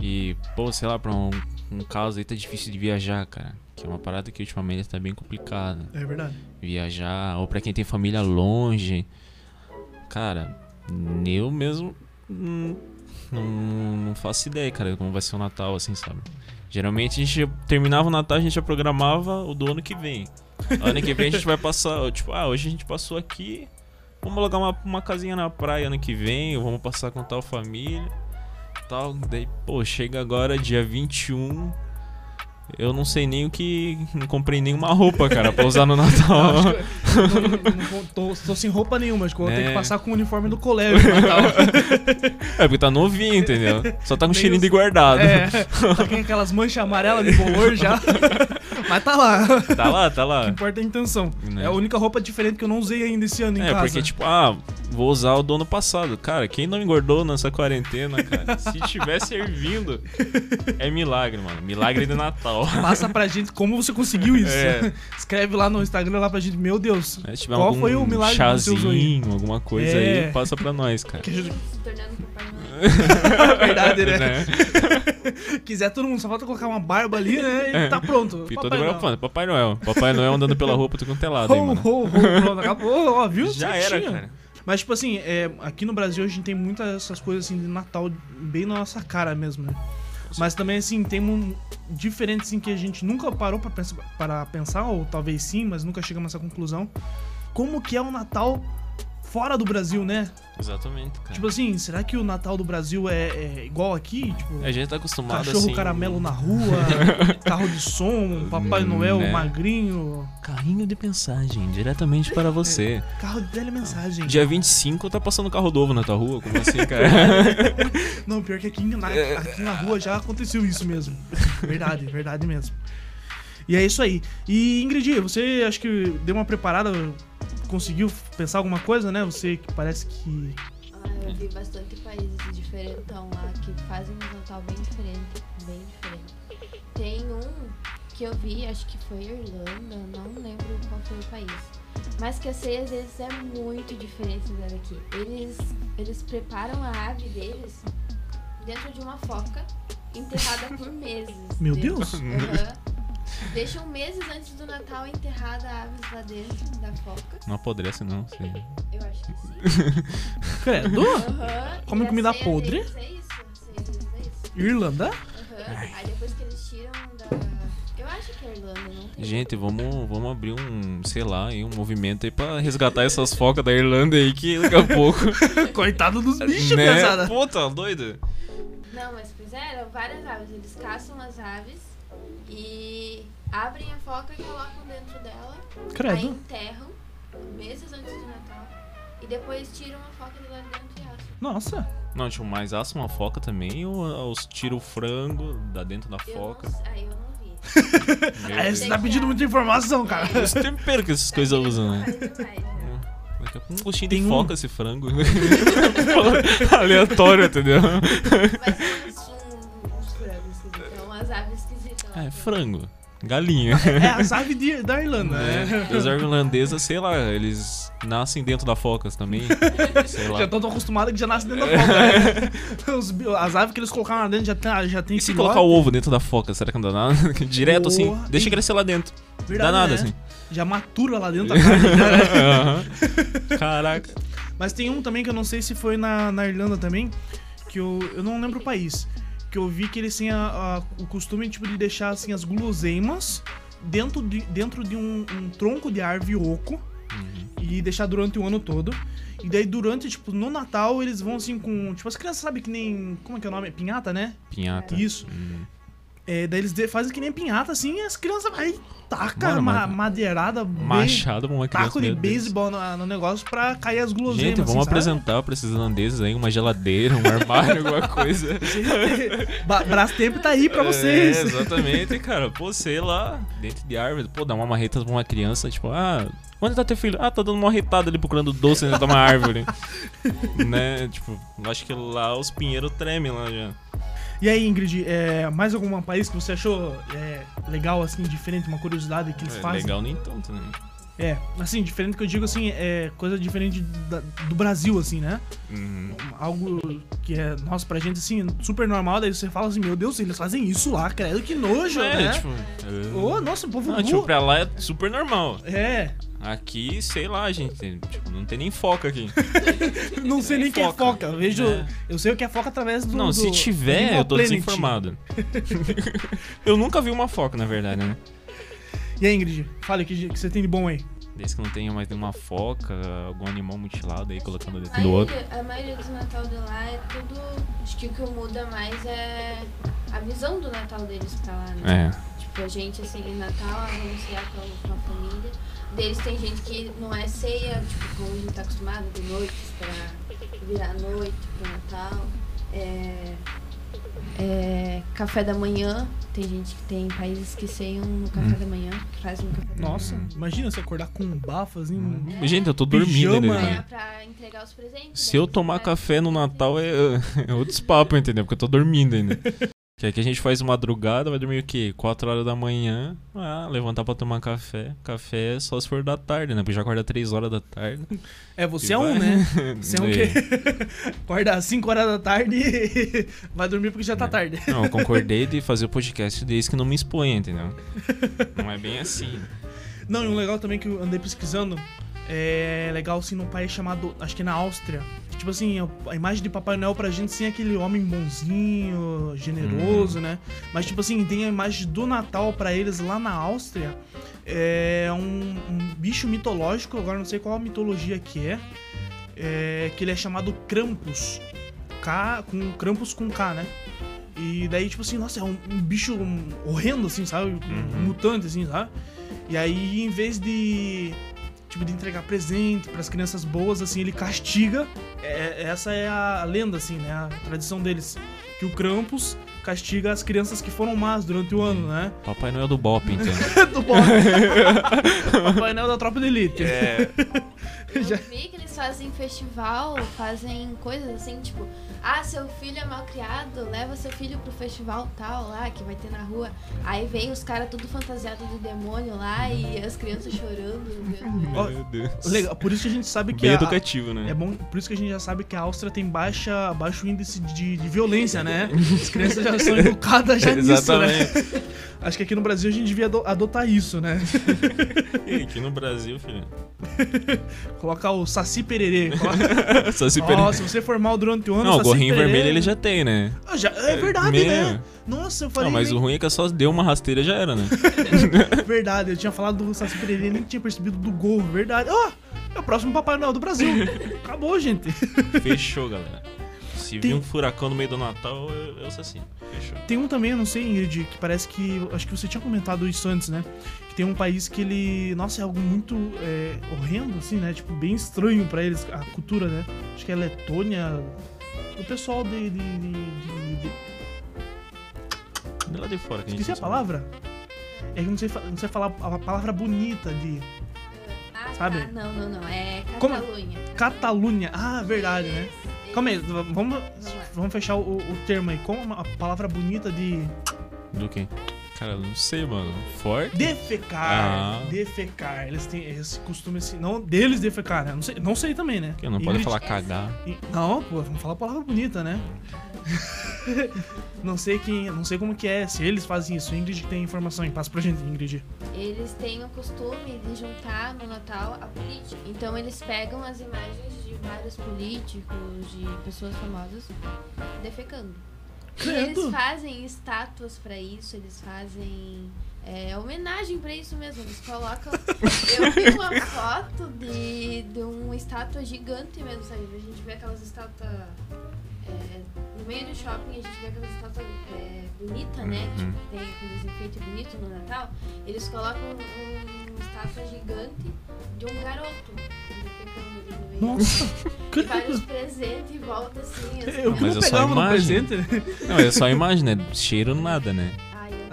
E, pô, sei lá, pra um, um caso aí tá difícil de viajar, cara. Que é uma parada que ultimamente tá bem complicada É verdade. viajar, ou pra quem tem família longe. Cara, eu mesmo hum, não, não faço ideia, cara, como vai ser o Natal, assim, sabe? Geralmente a gente terminava o Natal, a gente já programava o do ano que vem. Ano que vem a gente vai passar, tipo, ah, hoje a gente passou aqui, vamos alugar uma, uma casinha na praia ano que vem, vamos passar com tal família, tal. Daí, pô, chega agora dia 21, eu não sei nem o que. Não comprei nenhuma roupa, cara, pra usar no Natal. Que eu não- não- não- tô, tô sem roupa nenhuma, acho que eu vou ter É. que passar com o uniforme do colégio no Natal. É, porque tá novinho, entendeu? Só tá com Nem cheirinho de guardado. É, tá com aquelas manchas amarelas de bolor já. Mas tá lá. O Tá lá, tá que lá. importa é a intenção. Né? É a única roupa diferente que eu não usei ainda esse ano em É, casa. porque tipo, ah, vou usar o do ano passado. Cara, quem não engordou nessa quarentena, cara? Se tiver servindo, é milagre, mano. Milagre de Natal. Passa pra gente como você conseguiu isso. É. Escreve lá no Instagram lá pra gente. Meu Deus. É, se tiver Qual algum foi o milagre que você usou aí? chazinho, alguma coisa É. aí, passa pra nós, cara. Que a gente- Se tornando Papai Noel. Verdade, né? Né? Quiser todo mundo, só falta colocar uma barba ali, né? E tá pronto. E Papai todo Noel. mundo falando, Papai Noel. Papai Noel andando pela roupa, tudo quanto é lado, hein, Ho, mano. ho, ho, pronto, acabou, ó, viu? Já era, Certinho. cara. Mas, tipo assim, é, aqui no Brasil a gente tem muitas essas coisas assim de Natal bem na nossa cara mesmo, né? Mas também, assim, tem um diferente, assim, que a gente nunca parou pra pensar, para pensar, ou talvez sim, mas nunca chegamos a essa conclusão. Como que é o Natal fora do Brasil, né? Exatamente, cara. Tipo assim, será que o Natal do Brasil é, é igual aqui? Tipo, a gente tá acostumado cachorro assim. caramelo na rua, carro de som, Papai Noel Né? magrinho, Carrinho de mensagem, diretamente para você. carro de telemensagem. Dia 25 tá passando carro novo na tua rua? Como assim, cara? Não, pior que aqui na, aqui na rua já aconteceu isso mesmo. Verdade, verdade mesmo. E é isso aí. E Ingrid, você acho que deu uma preparada, conseguiu pensar alguma coisa, né? Você que parece que. Ah, eu vi bastante países diferentão lá que fazem um Natal bem diferente. Bem diferente. Tem um que eu vi, acho que foi Irlanda, não lembro qual foi o país. Mas que a ceia às vezes é muito diferente da daqui. Eles, eles preparam a ave deles dentro de uma foca enterrada por meses. Meu. Deus! Deixam meses antes do Natal enterrada aves lá dentro da foca. Não apodrece, não. Sim. Eu acho que sim. Credo? Aham. Come comida ceia podre? deles É isso, a ceia deles é isso. Irlanda? Aham. Aí depois que eles tiram da. Eu acho que é Irlanda, não tem. Gente, vamos, vamos abrir um, sei lá, um movimento aí pra resgatar essas focas da Irlanda aí que daqui a pouco. Coitado dos bichos, né? pesada. Pô, tá doido? Não, mas fizeram várias aves. Eles caçam as aves e abrem a foca e colocam dentro dela. Aí Credo. enterram meses antes do Natal. E depois tiram a foca de lá de dentro e assam. Nossa. Não, tipo, mais assa uma foca também ou os tira o frango da dentro da Eu foca? não, aí eu não vi. É, você tá pedindo muita informação, cara. Os temperos que essas coisas usam, né? Né? Daqui a pouco um gostinho Tem de um- foca esse frango. Aleatório, entendeu? Mas É, frango. Galinha. É as aves de- da Irlanda, né? É. Os irlandeses, sei lá, eles nascem dentro da focas também. Sei lá. Já estão tão acostumados que já nasce dentro da foca, né? As aves que eles colocaram lá dentro já tem, já tem E se colocar o ovo dentro da foca, será que não dá nada? Direto assim, Boa. deixa E- crescer lá dentro. Verdade, dá nada né? assim. Já matura lá dentro da carne. né? Caraca. Mas tem um também que eu não sei se foi na, na Irlanda também, que eu, eu não lembro o país. Que eu vi que eles têm a- a- o costume tipo, de deixar assim, as guloseimas dentro de, dentro de um, um tronco de árvore oco Uhum. e deixar durante o ano todo. E daí durante, tipo, no Natal eles vão assim com. Tipo, as crianças sabem que nem. Como é que é o nome? Pinhata, né? Pinhata. Isso. Uhum. É, daí eles fazem que nem pinhata, assim, e as crianças vai taca Mano, ma mas- madeirada, Machado pra uma criança. taco de beisebol no, no negócio pra cair as guloseimas. Gente, vamos assim, sabe? apresentar pra esses irlandeses aí uma geladeira, um armário, alguma coisa. Brastemp tá aí pra vocês. É, exatamente, cara. Pô, sei lá, dentro de árvore, pô, dá uma marreta pra uma criança, tipo, ah, onde tá teu filho? Ah, tá dando uma marretada ali procurando doce dentro de uma árvore. né? Tipo, acho que lá os pinheiros tremem lá já. E aí, Ingrid, é, mais algum país que você achou é, legal, assim, diferente, uma curiosidade que eles É, fazem? legal nem tanto, né? É, assim, diferente que eu digo, assim, é coisa diferente da- do Brasil, assim, né? Uhum. Algo que é, nossa, pra gente, assim, super normal, daí você fala assim, meu Deus, eles fazem isso lá, credo, que nojo, É, né? tipo. é- Ô, nossa, o povo Não, tipo, pra lá é super normal. É, Aqui, sei lá, gente, tipo, não tem nem foca aqui. não sei nem o que é foca. Eu vejo, É. eu sei o que é foca através do. Não, do- se tiver, eu tô Planet. desinformado. eu nunca vi uma foca, na verdade, né? E aí, Ingrid, fale o que, que você tem de bom aí. Desde que não tenha mais nenhuma foca, algum animal mutilado aí colocando dentro do outro. a maioria dos Natal de lá é tudo. Acho que o que muda mais é a visão do Natal deles pra lá, né? É. Tipo, a gente, assim, em Natal, ah, vamos cear com, com a família. Deles tem gente que não é ceia, tipo, como a gente tá acostumado, de noite pra virar noite pro Natal. É, é, café da manhã. Tem gente que tem países que ceiam no café da manhã, fazem no café da manhã. Nossa, imagina você acordar com um bafo, assim. Gente, eu tô dormindo ainda. É, né? pra entregar os presentes. Se eu daí tomar café no Natal é, é outros papos, entendeu? Porque eu tô dormindo ainda. Que aqui a gente faz madrugada, vai dormir o quê? 4 horas da manhã. Ah, levantar pra tomar café. Café é só se for da tarde, né? Porque já acorda 3 horas da tarde. É, você é um, vai- né? Você é um que acorda às 5 horas da tarde e vai dormir porque já tá É. tarde. Não, eu concordei de fazer o podcast desde que não me exponha, entendeu? Não é bem assim. Não, e um legal também que eu andei pesquisando é legal assim num país chamado, acho que na Áustria. Tipo assim, a imagem de Papai Noel pra gente sim é aquele homem bonzinho, generoso, né? Mas tipo assim, tem a imagem do Natal pra eles lá na Áustria. É um, um bicho mitológico, agora não sei qual a mitologia que é, é que ele é chamado Krampus. K, com Krampus com K, né? E daí, tipo assim, nossa, é um, um bicho horrendo, assim, sabe? Um Uhum. mutante, assim, sabe? E aí, em vez de. Tipo, de entregar presente pras crianças boas, assim, ele castiga. É- essa é a lenda, assim, né? A tradição deles. Que o Krampus castiga as crianças que foram más durante o ano, né? Papai Noel do Bop, então. Do bom. Papai Noel da Tropa de Elite. É. Eu Já- vi que eles fazem festival, fazem coisas assim, tipo, ah, seu filho é mal criado, leva seu filho pro festival tal lá, que vai ter na rua. Aí vem os caras tudo fantasiados de demônio lá e as crianças chorando. Meu Deus. Legal, por isso que a gente sabe que Bem a- educativo, né? É bom, por isso que a gente já sabe que a Áustria tem baixa, baixo índice de, de violência, né? As crianças já são educadas já nisso, né? Exatamente. Acho que aqui no Brasil a gente devia ado- adotar isso, né? E aqui no Brasil, filho. Colocar o Saci Pererê. Coloca... Só se Ó, se você for mal durante o ano, Não, o Saci gorrinho Pererê- vermelho ele já tem, né? Ah, já- É verdade, Meu. né? Nossa, eu falei Não, mas nem- o ruim é que só deu uma rasteira já era, né? verdade. Eu tinha falado do Saci Pererê e nem tinha percebido do gorro, verdade. Ó, é o próximo Papai Noel do Brasil. Acabou, gente. Fechou, galera. Se Tem- vir um furacão no meio do Natal, eu, eu sou assim. Fechou. Tem um também, eu não sei, Ingrid, que parece que. Acho que você tinha comentado isso antes, né? Que tem um país que ele. Nossa, é algo muito é, horrendo, assim, né? Tipo, bem estranho pra eles, a cultura, né? Acho que é Letônia. O pessoal de. de, de- de- de- De lá de fora que a gente esqueci a sabe. palavra? É que não sei, não sei falar a palavra bonita de. Ah, Sabe? tá. Não, não, não. É Como- Catalunha. Catalunha. Ah, verdade, né? Calma aí, vamos, Vamos fechar o, o termo aí. Como a palavra bonita de. Do quê? Cara, eu não sei, mano. Forte? Defecar. Ah. Defecar. Eles têm esse costume assim. Não deles defecar, né? Não sei, não sei também, né? Que não pode Ingrid- falar cagar. Não, pô, vamos falar a palavra bonita, né? não sei quem. Não sei como que é, se eles fazem isso. Ingrid tem informação passa pra gente, Ingrid. Eles têm o costume de juntar no Natal a política. Então eles pegam as imagens de vários políticos, de pessoas famosas, defecando. E eles fazem estátuas pra isso, eles fazem é, homenagem pra isso mesmo. Eles colocam. Eu vi uma foto de, de uma estátua gigante mesmo, sabe? A gente vê aquelas estátuas. É, no meio do shopping a gente vê aquelas estátuas é, bonitas, né? Uhum. Tipo, tem aqueles enfeites bonitos no Natal. Eles colocam um, uma estátua gigante de um garoto. Nossa, E vários presentes em volta assim. assim. Eu Mas não é só imagem. presente. né? Não, é só imagem, né? Cheiro nada, né?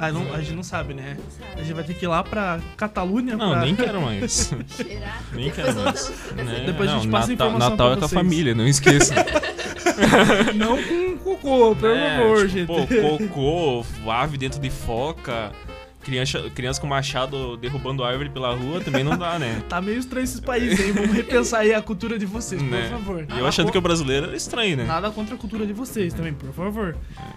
Ah, não, a gente não sabe, né? Não. A gente vai ter que ir lá pra Catalunha Não, pra... nem quero mais. Nem Depois quero mais. Né? Depois a gente Não, passa Natal, informação Natal pra é com a família, não esqueça. Não com cocô, pelo É, favor, tipo, gente. Pô, cocô, ave dentro de foca, criança, criança com machado derrubando árvore pela rua, também não dá, né? Tá meio estranho esses países aí. Vamos repensar aí a cultura de vocês, por Né? favor. E eu achando que o brasileiro era estranho, né? Nada contra a cultura de vocês também, por favor.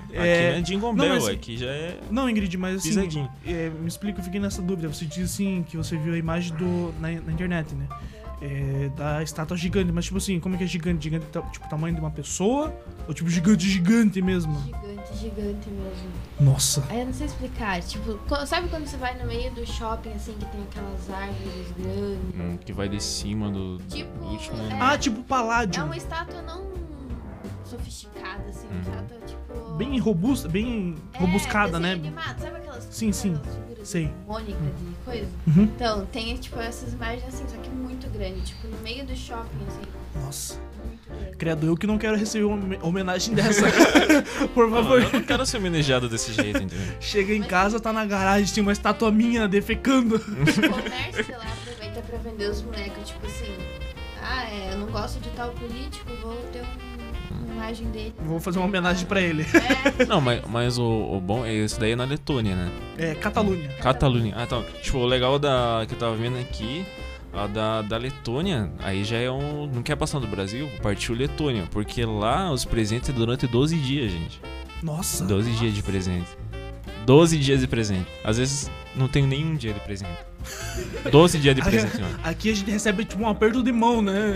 Aqui não é Jingle não, mas- aqui já é Não, Ingrid, mas assim. pisadinho. é, me explica, eu fiquei nessa dúvida. Você disse assim que você viu a imagem do, na, na internet, né? É, da estátua gigante, mas tipo assim, como é que é gigante? Gigante, tá- tipo, tamanho de uma pessoa? Ou tipo, gigante, gigante mesmo? Gigante, gigante mesmo. Nossa. Aí eu não sei explicar. Tipo, sabe quando você vai no meio do shopping, assim, que tem aquelas árvores grandes? Hum, que vai de cima do Tipo, último. é- Ah, tipo É paládio. uma estátua não sofisticada, assim. Uma Uhum. estátua, tipo... Bem robusta, bem É, robuscada, né? Animado. Sabe aquelas, Sim, sim. aquelas figuras Sei. de Mônica de coisa? Uhum. Então, tem, tipo, essas imagens assim, só que muito grande. Tipo, no meio do shopping, assim. Nossa. Credo, eu que não quero receber uma home- homenagem dessa. por Não, favor. eu não quero ser homenajado desse jeito, entendeu? Chega em casa, tá na garagem, tem uma estátua minha defecando. O comércio lá aproveita pra vender os bonecos, tipo assim. Ah, é, eu não gosto de tal político, vou ter um- imagem dele. Vou fazer uma homenagem pra ele. É, Não, mas, mas o, o bom é esse daí é na Letônia, né? É, Catalunha. Catalunha. Ah, então. Tipo, o legal da que eu tava vendo aqui, a da, da Letônia, aí já é um. Não quer passar do Brasil? Partiu Letônia. Porque lá os presentes é durante 12 dias, gente. Nossa. 12 dias de presente. 12 dias de presente. Às vezes não tenho nenhum dia de presente. 12 dias de presente, mano. Aqui a gente recebe tipo um aperto de mão, né?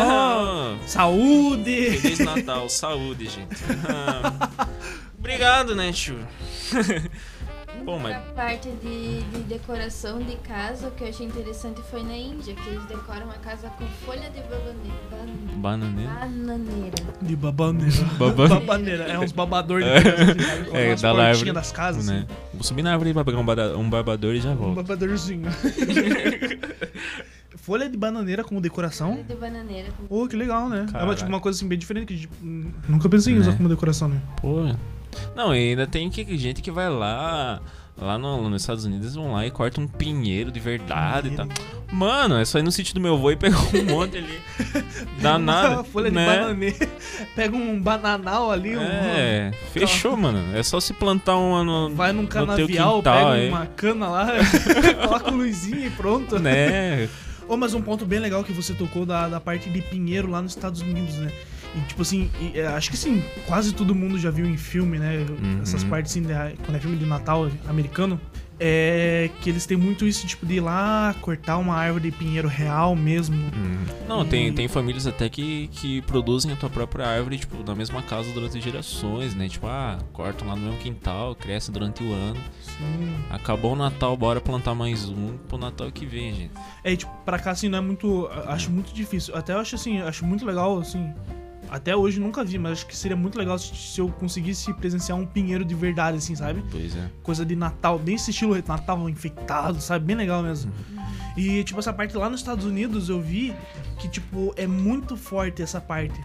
Ó, saúde! Feliz Natal, saúde, gente. Ah, obrigado, né, tio? Bom, mas. A parte de, de decoração de casa, o que eu achei interessante foi na Índia, que eles decoram a casa com folha de bananeira. Bananeira. Bananeira. De babaneira. Baba- babaneira. É uns babadores de É. casa, assim, sabe? Com É, da árvore, das casas. né? Vou subir na árvore pra pegar um, bada- um barbador e já assim. Um volto. babadorzinho. Folha de bananeira como decoração. Folha de bananeira. com- Pô, que legal, né? É uma, Caraca. tipo, uma coisa assim bem diferente que tipo, nunca pensei em usar Né? como decoração, né? Pô. Não, e ainda tem que, gente que vai lá. Lá no- nos Estados Unidos vão lá e cortam um pinheiro de verdade e tal. Mano, é só ir no sítio do meu avô e pegar um monte ali. Dá nada. Uma folha né? de bananeira. Pega um bananal ali, um- É, fechou, mano. É só se plantar uma no. vai num canavial, quintal, pega é. uma cana lá, coloca luzinha e pronto. Né? Ô, mas um ponto bem legal que você tocou da, da parte de pinheiro lá nos Estados Unidos, né? E tipo assim, e, é, acho que sim, quase todo mundo já viu em filme, né? Uhum. Essas partes assim, da- quando é filme de Natal americano. É que eles têm muito isso, tipo, de ir lá cortar uma árvore de pinheiro real mesmo. Hum. Não, tem, tem famílias até que, que produzem a tua própria árvore, tipo, na mesma casa durante gerações, né? Tipo, ah, cortam lá no mesmo quintal, cresce durante o ano. Sim. Acabou o Natal, bora plantar mais um pro Natal que vem, gente. É, tipo, pra cá, assim, não é muito. Acho muito difícil. Até eu acho assim, acho muito legal, assim. Até hoje nunca vi, mas acho que seria muito legal se, se eu conseguisse presenciar um pinheiro de verdade, assim, sabe? Pois é. Coisa de Natal, bem esse estilo Natal enfeitado, sabe? Bem legal mesmo. E, tipo, essa parte lá nos Estados Unidos eu vi que, tipo, é muito forte essa parte.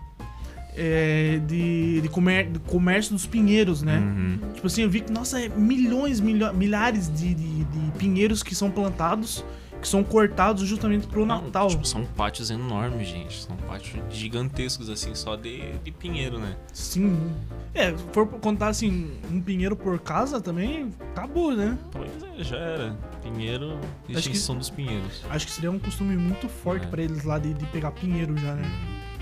É, de, de, comer, de comércio dos pinheiros, né? Uhum. Tipo assim, eu vi que, nossa, é milhões, milho- milhares de, de pinheiros que são plantados, que são cortados justamente pro Não, Natal. tipo, são pátios enormes, gente. São pátios gigantescos, assim, só de, de pinheiro, né? Sim. É, se for contar assim, um pinheiro por casa também, acabou, né? Pois é, já era. Pinheiro, que- extinção dos pinheiros. Acho que seria um costume muito forte É. pra eles lá de, de pegar pinheiro já, né?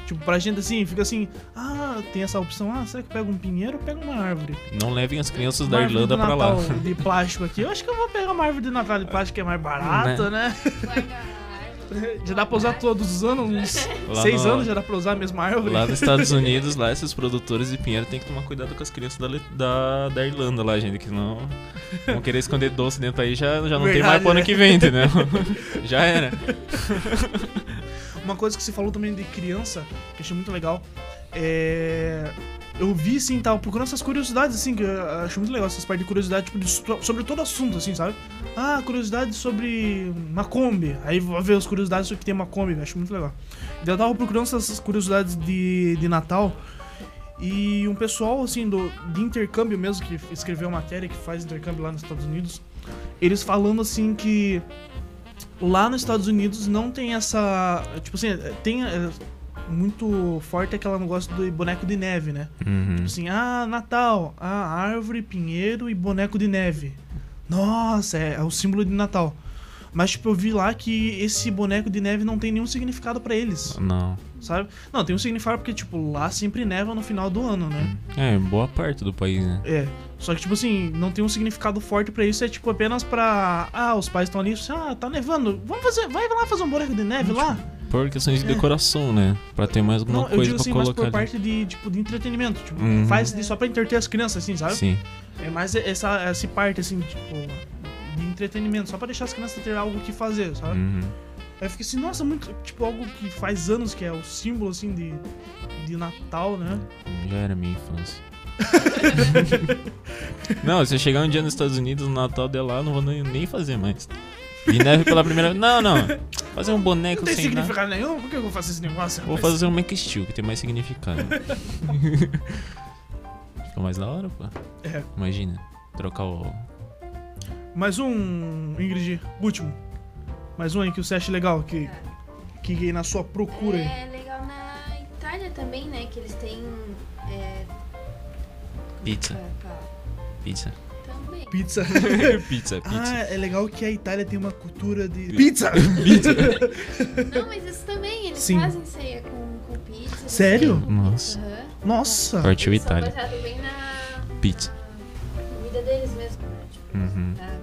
Tipo, pra gente assim, fica assim, ah, tem essa opção, ah, será que pega um pinheiro ou pega uma árvore? Não levem as crianças Uma da Irlanda pra lá. De plástico aqui. Eu acho que eu vou pegar uma árvore de Natal de plástico que é mais barato, né? Árvore. Já dá pra usar todos os anos, uns Lá seis no- anos já dá pra usar a mesma árvore. Lá nos Estados Unidos, lá esses produtores de pinheiro tem que tomar cuidado com as crianças da, da, da Irlanda lá, gente, que não vão querer esconder doce dentro aí, já, já não tem Verdade, mais pro ano né? que vem, entendeu? já era. Uma coisa que você falou também de criança, que achei muito legal, é. Eu vi, assim, tava procurando essas curiosidades, assim, que eu acho muito legal, essas partes de curiosidade, tipo, de so- sobre todo assunto, assim, sabe? Ah, curiosidade sobre uma Kombi. Aí vou ver as curiosidades sobre que tem uma Kombi, acho muito legal. E eu tava procurando essas curiosidades de, de Natal. E um pessoal, assim, do, de intercâmbio mesmo, que escreveu matéria, que faz intercâmbio lá nos Estados Unidos, eles falando, assim, que lá nos Estados Unidos não tem essa. Tipo assim, tem é, muito forte aquele negócio do boneco de neve, né? Uhum. Tipo assim, ah, Natal, ah, árvore, pinheiro e boneco de neve. Nossa, é, é o símbolo de Natal. Mas, tipo, eu vi lá que esse boneco de neve não tem nenhum significado pra eles, Não. Sabe? Não, tem um significado porque, tipo, lá sempre neva no final do ano, né? É, boa parte do país, né? É. Só que, tipo assim, não tem um significado forte pra isso. É, tipo, apenas pra... Ah, os pais estão ali, assim, ah, tá nevando. Vamos fazer... Vai lá fazer um boneco de neve lá. Por questões de decoração, né? Pra ter mais alguma É. Não, eu coisa digo pra assim, mas colocar por ali. parte de, tipo, de entretenimento. Tipo, Uhum. faz de- só pra entreter as crianças, assim, sabe? Sim. É mais essa, essa parte, assim, tipo, de entretenimento. Só pra deixar as crianças ter algo que fazer, sabe? Uhum. Aí eu fiquei assim, nossa, muito... Tipo, algo que faz anos que é o símbolo, assim, de, de Natal, né? Já era minha infância. não, se eu chegar um dia nos Estados Unidos, no Natal de lá, eu não vou nem, fazer mais. Vi neve pela primeira vez. Não, não. Fazer um boneco Não tem sem nada. significado nenhum? Por que eu vou fazer esse negócio? Vou fazer um Make Steel, que tem mais significado. Fica mais da hora, pô. É. Imagina. Trocar o. Mais um, Ingrid, último. Mais um aí que você acha legal, que, que na sua procura aí. É legal na Itália também, né? Que eles têm. É... Pizza. é? Pizza. Também. Pizza. pizza, pizza. Ah, é legal que a Itália tem uma cultura de. Pizza! Não, mas isso também, eles Sim. fazem ceia com, com pizza. Sério? com Nossa. pizza, aham. Nossa! Partiu Itália. bem na Pizza. na comida deles mesmo, né? Tipo, Uhum. na gastronomia deles mesmo.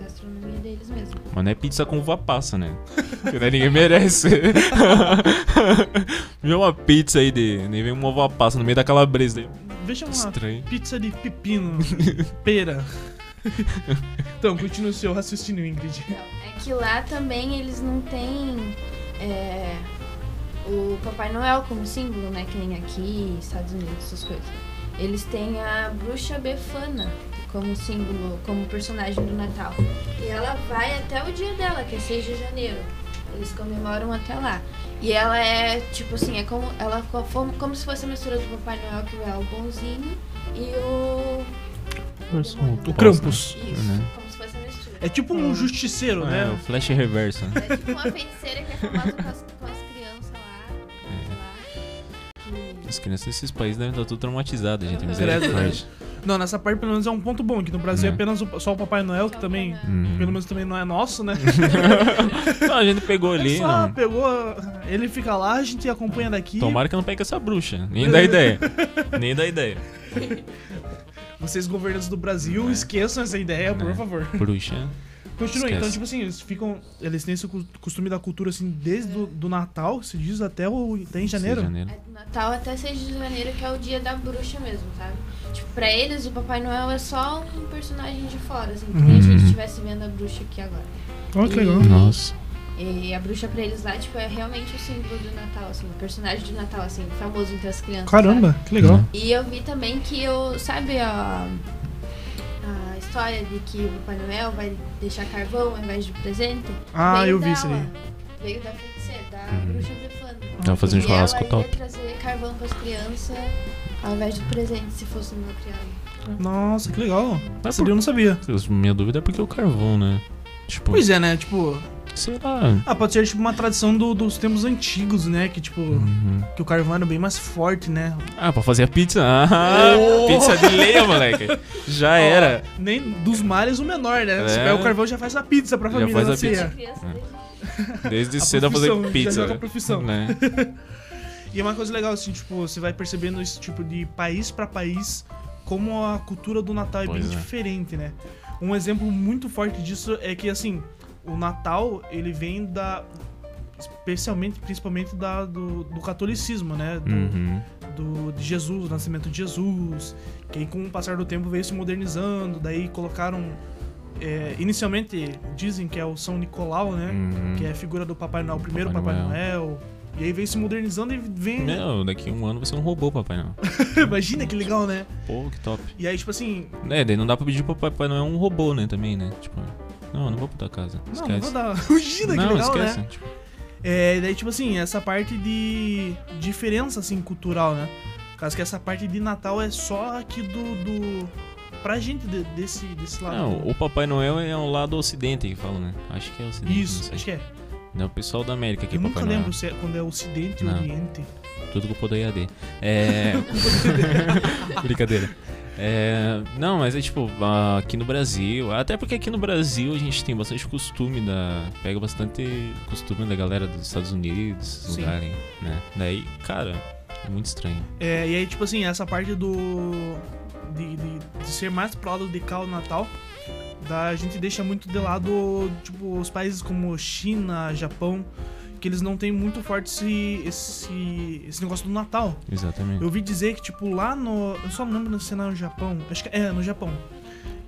Mas não é pizza com uva passa, né? Porque daí ninguém merece. Vê uma pizza aí de. Nem vem uma uva passa no meio da calabresa. Veja uma Estranho. pizza de pepino, pera. então, continua o seu raciocínio, Ingrid. Então, é que lá também eles não têm é, o Papai Noel como símbolo, né? Que nem aqui, Estados Unidos, essas coisas. Eles têm a bruxa Befana como símbolo, como personagem do Natal. E ela vai até o dia dela, que é 6 de janeiro. Eles comemoram até lá. E ela é, tipo assim, é como, ela como, como se fosse a mistura do Papai Noel, que é o bonzinho, e o... O Krampus. Isso, Né? como se fosse a mistura. É tipo um justiceiro, É, o né? flash reverso. né? É tipo uma feiticeira que é famosa com as, com as crianças lá. lá que- As crianças desses países devem estar tudo traumatizadas, gente. Misericórdia. Não, nessa parte pelo menos é um ponto bom, que no Brasil é Né. apenas o- só o Papai Noel, que também, Uhum. pelo menos também não é nosso, né? Não, a gente pegou ali. só Não. pegou, ele fica lá, a gente acompanha daqui. Tomara que eu não pegue essa bruxa. Nem dá ideia. Nem dá ideia. Vocês, governantes do Brasil, É. esqueçam essa ideia, por É. favor. Bruxa. Continua, Esquece. então, tipo assim, eles ficam. Eles têm esse costume da cultura, assim, desde do, do Natal, se diz, até, o, até em janeiro. janeiro. É do Natal até 6 de janeiro, que é o dia da bruxa mesmo, sabe? Tipo, pra eles, o Papai Noel é só um personagem de fora, assim, que nem a gente Uhum. estivesse vendo a bruxa aqui agora. Olha que legal. Nossa. E a bruxa pra eles lá, tipo, é realmente o símbolo do Natal, assim, o personagem do Natal, assim, famoso entre as crianças. Caramba, que legal. Uhum. E eu vi também que eu, sabe a, a história de que o Papai Noel vai deixar carvão ao invés de presente? Ah, eu vi isso aí. Veio da feiticeira, da Uhum. bruxa befana. Tava fazendo E churrasco ela top. ia trazer carvão pras crianças ao invés de presente, se fosse no meu criado. Nossa, que legal. Mas Essa eu não sabia. Minha dúvida é porque o carvão, né? Tipo, Pois é, né? Tipo, sei lá. ah, pode ser tipo uma tradição do- dos tempos antigos, né? Que tipo, Uhum. que o carvão era bem mais forte, né? Ah, pra fazer a pizza. Ah, Oh! pizza de leia, moleque. Já era. Ó, nem dos males o menor, né? Se É. pega o carvão já faz a pizza pra Já família faz na a pizza. ceia. Criança É. desde- A cedo a fazer já pizza. joga a profissão. Né? E é uma coisa legal, assim, tipo, você vai percebendo esse tipo de país pra país, como a cultura do Natal é Pois bem é. diferente, né? Um exemplo muito forte disso é que, assim, o Natal, ele vem da... Especialmente, principalmente da, do, do catolicismo, né? Do, Uhum. do, de Jesus, do nascimento de Jesus, que aí com o passar do tempo veio se modernizando, daí colocaram... é, inicialmente, dizem que é o São Nicolau, né? Uhum. Que é a figura do Papai Noel, o primeiro Papai Papai, Noel. Noel. E aí vem se modernizando e vem. Meu, daqui a um ano você é um robô, papai não. Imagina que legal, né? Pô, que top. E aí, tipo assim, É, daí não dá pra pedir pro papai não é um robô, né, também, né? Tipo, não, eu não vou tua casa. não, não Esquece. vou dar. Imagina que não, legal, esquece. né? Tipo, É, daí, tipo assim, essa parte de diferença, assim, cultural, né? Caso que essa parte de Natal é só aqui do. do... Pra gente de- desse, desse lado. não, o Papai Noel é o lado ocidente que falam, né? Acho que é ocidente. não Isso, acho que é. Não, o pessoal da América que Eu é nunca Papai lembro Noel. se é quando é Ocidente ou Não. Oriente. Tudo culpa do EAD. É. Brincadeira. É, não, mas é tipo, aqui no Brasil, até porque aqui no Brasil a gente tem bastante costume da. Pega bastante costume da galera dos Estados Unidos, lugares, né? Daí, cara, é muito estranho. É, e aí, tipo assim, essa parte do. De, de, de ser mais pro lado de cá o Natal, da, a gente deixa muito de lado, tipo, os países como China, Japão, que eles não têm muito forte esse, esse, esse negócio do Natal. Exatamente. Eu ouvi dizer que, tipo, lá no. Eu só não lembro se é no Japão. Acho que é, no Japão.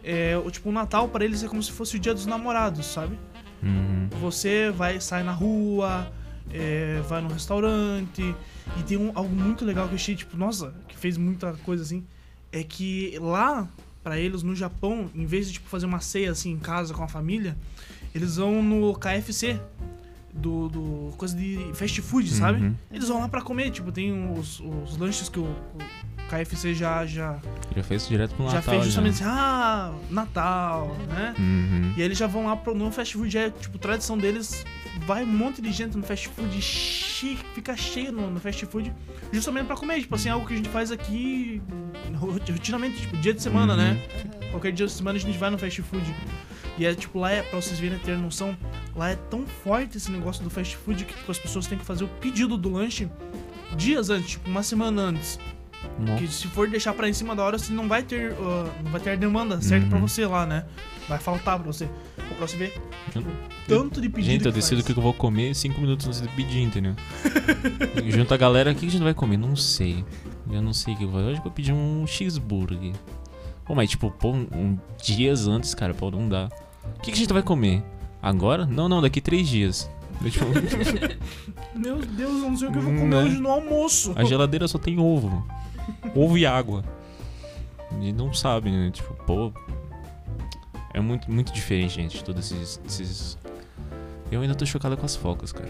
É, o, tipo, o Natal pra eles é como se fosse o dia dos namorados, sabe? Uhum. Você vai sair na rua, é, vai no restaurante. E tem um- algo muito legal que eu achei, tipo, nossa, que fez muita coisa assim. É que lá, pra eles, no Japão, em vez de tipo, fazer uma ceia assim em casa com a família, eles vão no KFC. Do, do coisa de fast food, sabe? Uhum. Eles vão lá pra comer, tipo, tem os, os lanches que o, o KFC já, já, Já fez direto pro já Natal. fez justamente assim, ah, Natal, né? Uhum. E aí eles já vão lá pro, no fast food, é tipo, tradição deles, vai um monte de gente no fast food, fica cheio no, no fast food, justamente pra comer, tipo assim, algo que a gente faz aqui ro- rotinamente, tipo, dia de semana, Uhum. né? Qualquer dia de semana a gente vai no fast food. E é tipo, lá é, pra vocês verem ter noção, lá é tão forte esse negócio do fast food que tipo, as pessoas têm que fazer o pedido do lanche dias antes, tipo, uma semana antes. Nossa. Que se for deixar pra em cima da hora, você não vai ter, ah, não vai ter a demanda certa Uhum. pra você lá, né? Vai faltar pra você. Pra você ver tanto de pedido Gente, eu decido o que eu vou comer cinco minutos antes de pedir, entendeu? Junta a galera, o que a gente vai comer? Não sei. Eu não sei o que eu vou. Hoje eu vou pedir um cheeseburger. Pô, mas tipo, pô, um, um dias antes, cara, pô, não dá. O que, que a gente vai comer? Agora? Não, não, daqui três dias. Tipo, Meu Deus, eu não sei o que eu vou comer né? hoje no almoço. a geladeira só tem ovo. Ovo e água. E não sabe, né? Tipo, pô. É muito, muito diferente, gente, todos esses, esses. Eu ainda tô chocado com as focas, cara.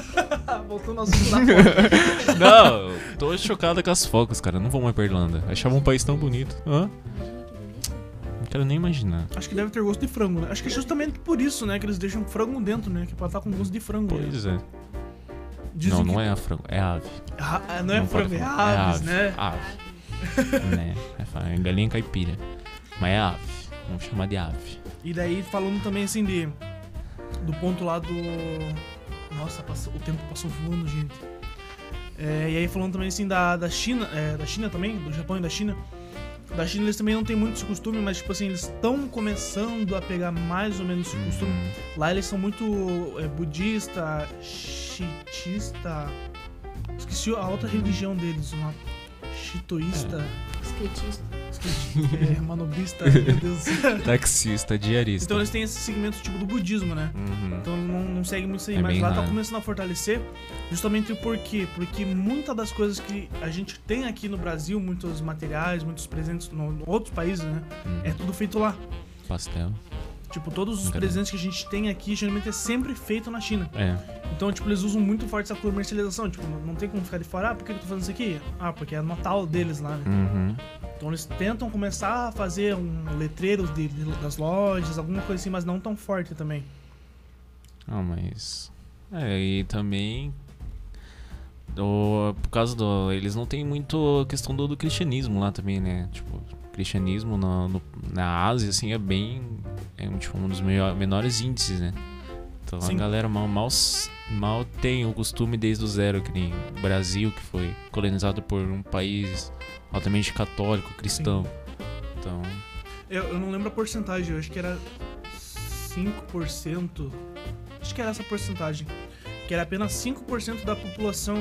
Voltando ao assunto da foto. Não, tô chocado com as focas, cara. Não vou mais pra Irlanda. Achava um país tão bonito. Hã? Não quero nem imaginar. Acho que deve ter gosto de frango, né? Acho que é justamente por isso, né? Que eles deixam frango dentro, né? Que é pra estar com gosto de frango. né? Pois é. Dizem não, que- não é a frango, é ave. Ah, ah, não é Não frango, é falar. aves, né? Ave. né? É é galinha caipira. Mas é ave. Vamos chamar de ave. E daí falando também assim de. Do ponto lá do. Nossa, passou- o tempo passou voando, gente. É, e aí falando também assim da, da China, é, da China também, do Japão e da China. Da China eles também não têm muito esse costume, mas tipo assim, eles estão começando a pegar mais ou menos esse costume. Uhum. Lá eles são muito é, budista, chiitista. Esqueci a outra religião deles, uma chitoísta. Skatista. É. manobrista, meu Deus. Taxista, diarista. Então eles têm esse segmento tipo do budismo, né? Uhum. Então não, não segue muito isso aí, É mas lá tá raro. começando a fortalecer justamente o porquê. Porque muitas das coisas que a gente tem aqui no Brasil, muitos materiais, muitos presentes em outros países, né? Uhum. É tudo feito lá. Pastel. Tipo, todos os presentes que a gente tem aqui, geralmente é sempre feito na China. É. Então, tipo, eles usam muito forte essa comercialização. Tipo, não, tem como ficar de fora. Ah, por que eu tô fazendo isso aqui? Ah, porque é Natal deles lá, né? Uhum. Então eles tentam começar a fazer um letreiro de, de- das lojas, alguma coisa assim, mas não tão forte também. Ah, mas. É, e também. O, por causa do. Eles não têm muito a questão do, do cristianismo lá também, né? Tipo, cristianismo na, no- na Ásia, assim, é bem. É um, tipo, um dos menores índices, né? Então Sim. a galera mal, mal, mal tem o costume desde o zero, que nem o Brasil, que foi colonizado por um país altamente católico, cristão. Então. Eu, eu não lembro a porcentagem, eu acho que era 5%. Acho que era essa porcentagem. Que era apenas 5% da população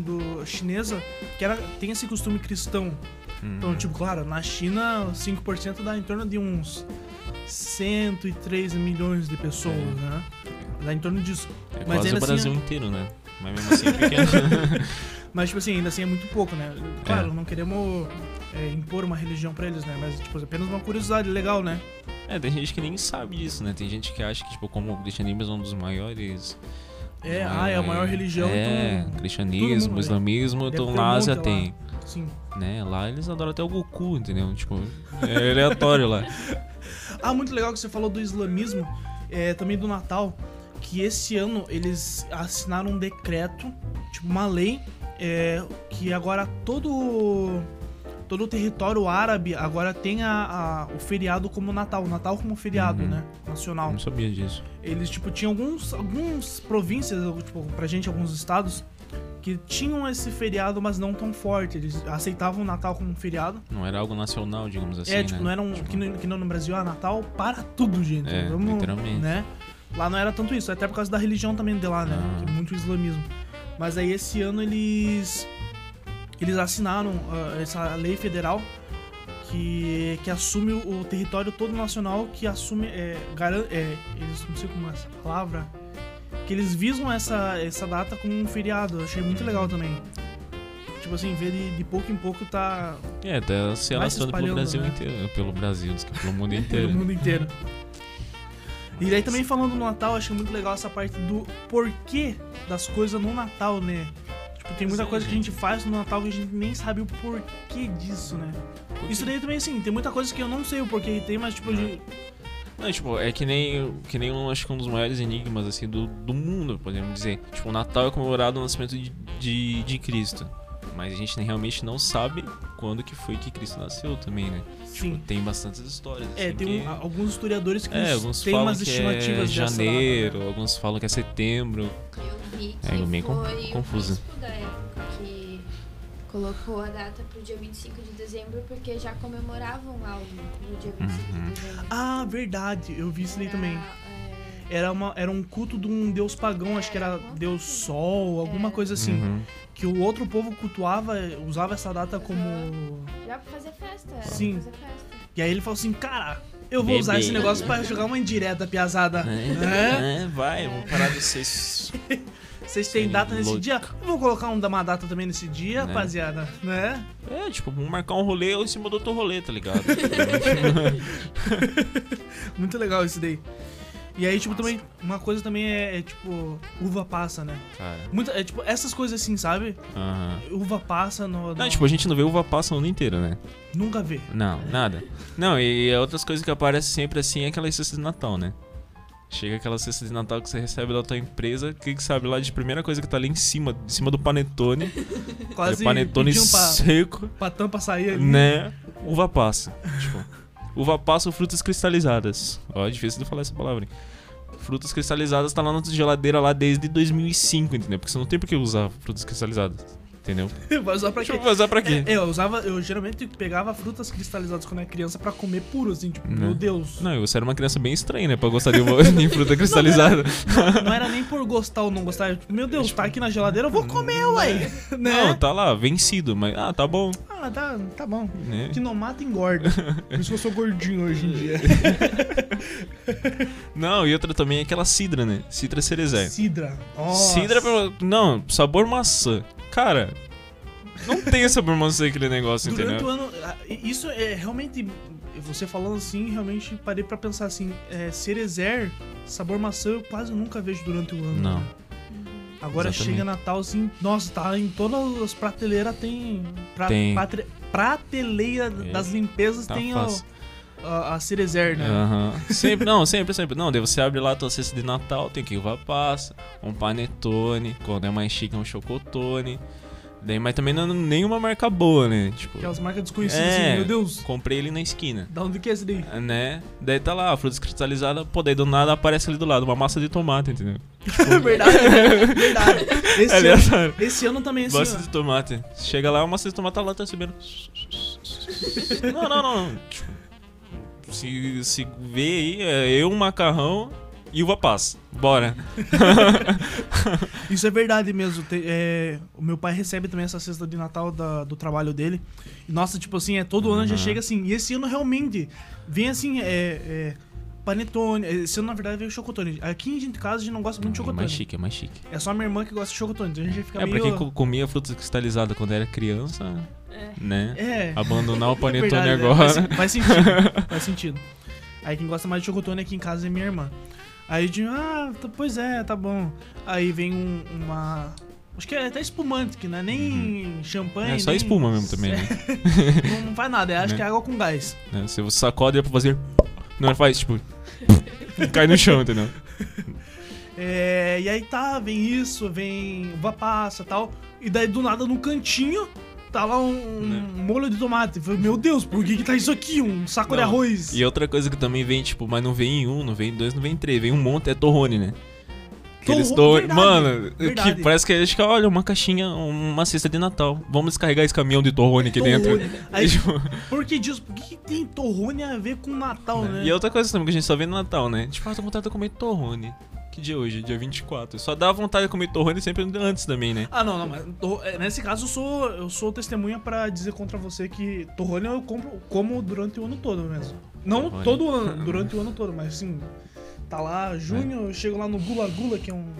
do chinesa que era, tem esse costume cristão. Então, tipo, claro, na China, 5% dá em torno de uns 103 milhões de pessoas, né? Dá em torno disso. é mas quase o assim, Brasil inteiro, né? Mas mesmo assim é pequeno. Mas, tipo assim, ainda assim é muito pouco, né? Claro, É. não queremos é, impor uma religião pra eles, né? Mas, tipo, é apenas uma curiosidade legal, né? É, tem gente que nem sabe disso, né? Tem gente que acha que, tipo, como o cristianismo é um dos maiores. É, dos ah, é a maior maiores- religião, É, então. cristianismo, mundo, né? islamismo, então na Ásia monte lá. Sim. Né? Lá eles adoram até o Goku, entendeu? Tipo, é aleatório lá. Ah, muito legal que você falou do islamismo, é, também do Natal, que esse ano eles assinaram um decreto, tipo uma lei, é, que agora todo todo o território árabe agora tem a, a- o feriado como Natal, o Natal como feriado, Uhum. né, nacional. Não sabia disso. Eles tipo tinham alguns alguns províncias, tipo pra gente alguns estados que tinham esse feriado, mas não tão forte. Eles aceitavam o Natal como um feriado. Não era algo nacional, digamos assim. É, tipo, né? não era um. Tipo, Que, no, que não no Brasil, ah, Natal para tudo, gente. É, Vamos, literalmente. Né? Lá não era tanto isso, até por causa da religião também de lá, né? Ah. É muito islamismo. Mas aí esse ano eles. Eles assinaram ah, essa lei federal que, que assume o, o território todo nacional, que assume. É, garan, é, eles não sei como é essa palavra. Que eles visam essa, essa data como um feriado. Eu achei muito legal também. Tipo assim, ver de, de pouco em pouco tá É, tá se alastrando pelo Brasil né? inteiro. Pelo Brasil, que pelo mundo inteiro. pelo mundo inteiro. E daí também falando no Natal, acho muito legal essa parte do porquê das coisas no Natal, né? Tipo, tem muita Sim, coisa que a gente. faz no Natal que a gente nem sabe o porquê disso, né? Isso daí também, assim, tem muita coisa que eu não sei o porquê tem, mas tipo. Não, tipo, é que nem, que nem um, acho que um dos maiores enigmas, assim, do, do mundo, podemos dizer. Tipo, o Natal é comemorado o nascimento de, de, de Cristo. Mas a gente nem- realmente não sabe quando que foi que Cristo nasceu também, né? sim. Tem bastantes histórias. É, assim, tem que... um- alguns historiadores que É, alguns têm umas que é estimativas dessa data, né? janeiro, alguns falam que é setembro. Eu vi que É, bem con- foi bispo da época que colocou a data pro dia 25 de dezembro porque já comemoravam algo no dia 25 Uhum. de dezembro. Ah, verdade, eu vi isso daí Pra, também. é, Era, uma, era um culto de um deus pagão, acho que era deus sol, alguma coisa assim. Uhum. Que o outro povo cultuava, usava essa data como. já pra fazer festa. era Sim. pra fazer festa. E aí ele falou assim, cara, eu vou usar Bebê. esse negócio pra jogar uma indireta, piazada. É, é, vai, eu vou parar de vocês. Vocês têm Sim, data nesse louco. dia? Vou colocar um, uma data também nesse dia, Né? rapaziada, né? É, tipo, vamos marcar um rolê em cima do outro rolê, tá ligado? Muito legal isso daí. E aí, tipo, também, uma coisa também é, é, tipo, uva passa, né? Cara. Muita, é tipo, essas coisas assim, sabe? Aham. Uva passa no. no- Não, tipo, a gente não vê uva passa o ano inteiro, né? Nunca vê. Não, nada. Não, e outras coisas que aparecem sempre assim é aquelas cestas de Natal, né? Chega aquela cesta de Natal que você recebe da tua empresa, o que que sabe lá de primeira coisa que tá ali em cima, em cima do panetone, Quase aquele panetone pra, seco, pra tampa sair ali. né? Uva passa. tipo, uva passa ou frutas cristalizadas. Ó, é difícil de falar essa palavra. hein? Frutas cristalizadas tá lá na tua geladeira lá desde 2005, entendeu? Porque você não tem por que usar frutas cristalizadas. Entendeu? Vai usar pra quê? Usar pra quê? É, eu usava, eu geralmente pegava frutas cristalizadas quando era criança pra comer puro, assim, tipo, Né? meu Deus. Não, você era uma criança bem estranha, né? Pra gostar de, uma- de fruta cristalizada. Não era nem por gostar ou não gostar. Tipo, meu Deus, tá aqui na geladeira, eu vou comer, ué. Né? Não, tá lá, vencido, mas ah, tá bom. Ah, tá, tá bom. Né? Que não mata, engorda. Por isso que eu sou gordinho hoje em dia. Não, e outra também é aquela cidra, né? Cidra cerezer. Cidra. Nossa. Cidra, pra- não, sabor maçã. Cara, não tem sabor maçã aquele negócio, Durante entendeu? o ano. Isso é realmente. Você falando assim, realmente parei pra pensar assim. É, cerezer, sabor maçã, eu quase nunca vejo durante o ano. Não. né? Agora Exatamente. chega Natal, assim, nossa, tá em todas as prateleiras tem. Pra, Tem. patre- prateleira É, das limpezas tá tem ó, fácil. A, a cerezer, né? Aham. Sempre, não, sempre, sempre. Não, daí você abre lá a tua cesta de Natal, tem que uva passa, um panetone, quando é mais chique é um chocotone. Daí, mas também não é nenhuma marca boa, né? Tipo, Aquelas marcas desconhecidas, É. assim, meu Deus, comprei ele na esquina. da onde que é esse daí? Né? Daí tá lá, frutas cristalizadas, pô, daí do nada aparece ali do lado uma massa de tomate, entendeu? verdade, né? verdade. Esse, É ano, esse ano também, assim, Massa de tomate. Chega lá, a massa de tomate tá lá, tá recebendo. Não, não, não. não. Tipo, se, se vê aí, é eu, macarrão e uva passa. Bora. Isso é verdade mesmo. Te- é, o meu pai recebe também essa cesta de Natal da- do trabalho dele. E, nossa, tipo assim, é, todo ano já Uhum. chega assim. E esse ano realmente vem assim, é, é, panetone. Esse ano, na verdade, veio chocotone. Aqui em casa a gente não gosta muito de É chocotone. mais chique, é mais chique. É só minha irmã que gosta de chocotone. Então a gente fica É, pra meio... quem co- comia frutas cristalizadas quando era criança, É. né? É. Abandonar o É panetone né? agora. Faz, faz sentido. faz sentido. Aí quem gosta mais de chocotone aqui em casa é minha irmã. Aí de ah, tá- pois é, tá bom. Aí vem um- uma. Acho que é até espumante, que não é nem champanhe. É só nem- espuma mesmo também, né? Não, não faz nada, é, acho Né? que é água com gás. Né? Se você sacode é pra fazer. Não, faz tipo. cai no chão, entendeu? É, e aí tá, vem isso, vem uva passa e tal. E daí do nada no cantinho tá lá um, um Né? molho de tomate. Falei, Meu Deus, por que, que tá isso aqui? Um saco de Não, arroz. E outra coisa que também vem, tipo, mas não vem em um, não vem em dois, não vem em três, vem um monte, é torrone, né? Aqueles Torro- torrone. verdade, Mano, verdade. que parece que acho que, olha, uma caixinha, uma cesta de Natal. Vamos descarregar esse caminhão de torrone aqui dentro. Torrone. Aí, Tipo, por que disso? Por que, que tem torrone a ver com Natal, né? E outra coisa também que a gente só vê no Natal, né? Tipo, ah, tô vontade de comer torrone. Que dia é hoje? Dia 24. Só dá vontade de comer torrone sempre antes também, né? Ah, não, não, mas é, nesse caso eu sou, eu sou testemunha pra dizer contra você que torrone eu compro, como durante o ano todo mesmo. Não Torrone. todo ano, durante o ano todo, mas assim, tá lá, junho, eu chego lá no Gula Gula, que é um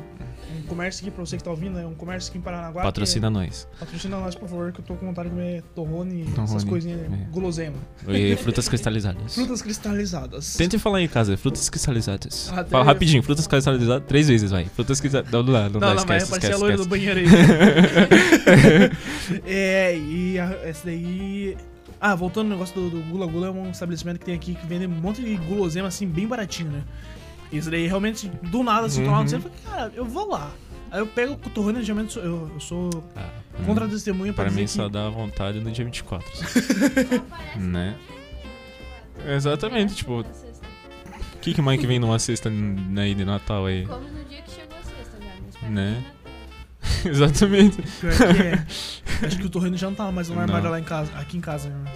comércio aqui pra você que tá ouvindo, é um comércio aqui em Paranaguá. Patrocina que nós. é- Patrocina nós, por favor, que eu tô com vontade de comer torrone, essas Torrone, coisinhas, é. guloseima. E frutas cristalizadas. Frutas cristalizadas. Tente falar aí em casa, frutas cristalizadas. Ah, Fala rapidinho, frutas cristalizadas, três vezes, vai. Frutas cristalizadas. Não, não dá, não, Não, dá, não, vai esquece, aparecer esquece, a loira do banheiro aí. é, e a, essa daí. Ah, voltando no negócio do, do Gula Gula, é um estabelecimento que tem aqui que vende um monte de gulosema assim, bem baratinho, né? Isso daí realmente, do nada, lá no Uhum. eu falei, cara, eu vou lá. Aí eu pego o torrone, geralmente sou- eu, eu sou Ah, contra testemunha pra Para dizer mim que... só dá vontade no dia 24. né? Exatamente, tipo, o que, que mais que vem numa cesta n- aí de Natal aí? Come no dia que chegou a sexta já, pra Né? mim é. Exatamente. Pior que é. Acho que o torrone já não tá mais no armário lá em casa, aqui em casa. né?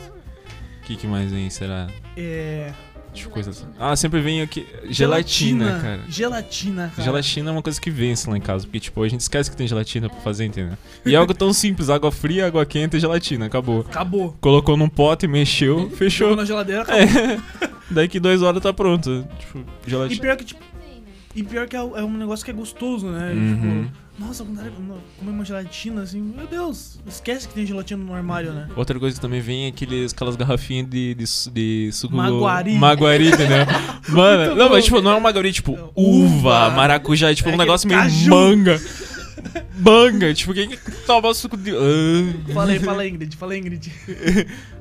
O que, que mais vem, será? É... Tipo, coisas. Ah, sempre vem aqui. Gelatina, cara. Gelatina, cara. Gelatina é uma coisa que vence lá em casa, porque, tipo, a gente esquece que tem gelatina pra fazer, entendeu? E é algo tão simples, água fria, água quente e gelatina, acabou. Acabou. Colocou num pote, mexeu, Jogou fechou. na geladeira, acabou. É. Daqui duas horas tá pronto. Tipo, E gelatina. pior que, tipo? E pior que é, é um negócio que é gostoso, né? Uhum. Tipo, nossa, comer uma gelatina assim, meu Deus, esquece que tem gelatina no armário, né? Outra coisa que também vem é aqueles, aquelas garrafinhas de, de, de suco... Maguari. Maguari, entendeu? Mano, Muito não, bom. mas tipo, não é um maguari, tipo, Uva. uva, maracujá, é tipo É um negócio meio caju. manga. Manga, tipo, quem que toma suco de... Ah, Fala aí, fala aí, Ingrid, fala aí, Ingrid.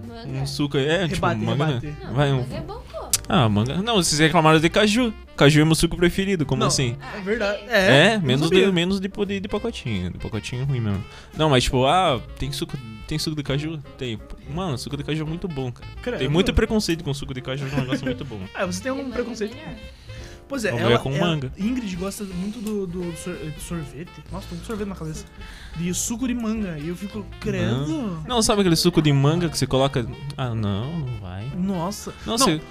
Manga. um suco aí, é, tipo, Rebate, manga, rebate. né? Não, Vai, um... é bom. Ah, manga... Não, vocês reclamaram de caju. Caju é meu suco preferido, como Não. assim? É verdade. É, É, menos, de, menos de, de, de pacotinho. De pacotinho ruim mesmo. Não, mas tipo, ah, tem suco, tem suco de caju? Tem. Mano, suco de caju é muito bom, cara. Credo. Tem muito preconceito com suco de caju, é um negócio muito bom. Ah, você tem algum é preconceito? melhor. Pois é, Ou ela, é com ela- manga. Ingrid gosta muito do, do sorvete. Nossa, tô com sorvete na cabeça. De suco de manga. E eu fico, credo. Não, sabe aquele suco de manga que você coloca. Ah, não, não vai. Nossa. Não, Não, você.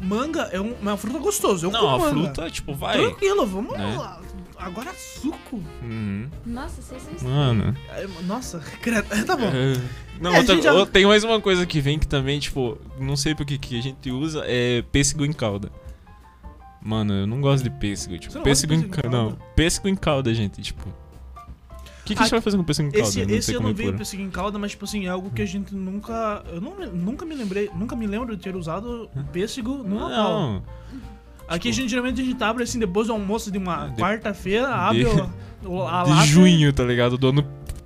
Manga é um- uma fruta gostosa. Eu Não, a manga. fruta, tipo, vai. Tranquilo, vamos Né? lá. Agora suco. Uhum. Nossa, vocês são. Mano. É, Nossa, credo. Tá bom. É. Não, É, outra- já- tem mais uma coisa que vem que também, tipo, não sei porque que a gente usa, é pêssego em calda. Mano, eu não gosto de pêssego, tipo, pêssego pêssego em calda. Não, pêssego em calda, gente, tipo. O que, que a gente Ah, vai fazer com pêssego em calda? Esse, Eu não esse eu não é veio pôr. pêssego em calda, mas tipo assim, é algo que a gente nunca. Eu não, nunca me lembrei, nunca me lembro de ter usado pêssego no Natal. Não, Aqui a gente geralmente a gente abre assim depois do almoço de uma De- quarta-feira, abre de- o, o- a de lata. junho, tá ligado? Do ano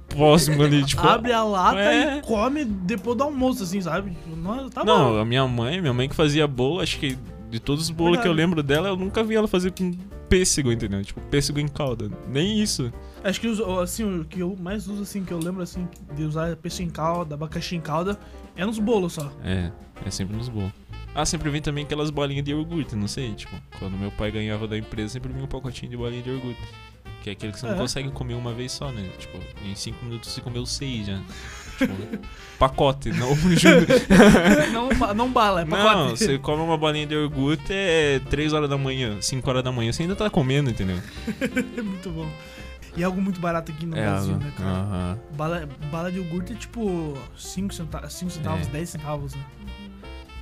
próximo ali, tipo. Abre a lata É. e come depois do almoço, assim, sabe? Não, tá não, bom. a minha mãe, minha mãe que fazia bolo, acho que de todos os bolos que eu lembro dela, eu nunca vi ela fazer com pêssego, entendeu? Tipo, pêssego em calda. Nem isso. Acho que os- assim, o que eu mais uso, assim, que eu lembro assim, de usar peixe em calda, abacaxi em calda, é nos bolos só. É, é sempre nos bolos. Ah, sempre vem também aquelas bolinhas de iogurte, não sei, tipo, quando meu pai ganhava da empresa, sempre vinha um pacotinho de bolinha de iogurte. Que é aquele que você não É. consegue comer uma vez só, né? Tipo, em 5 minutos você comeu 6 já. Tipo, pacote, não não, não bala, é Não, pacote. você come uma bolinha de iogurte é 3 horas da manhã, 5 horas da manhã, você ainda tá comendo, entendeu? É muito bom. E é algo muito barato aqui no Brasil, né, cara? aham. Bala, bala de iogurte é tipo 5 centavos, 5 centavos É. 10 centavos, né?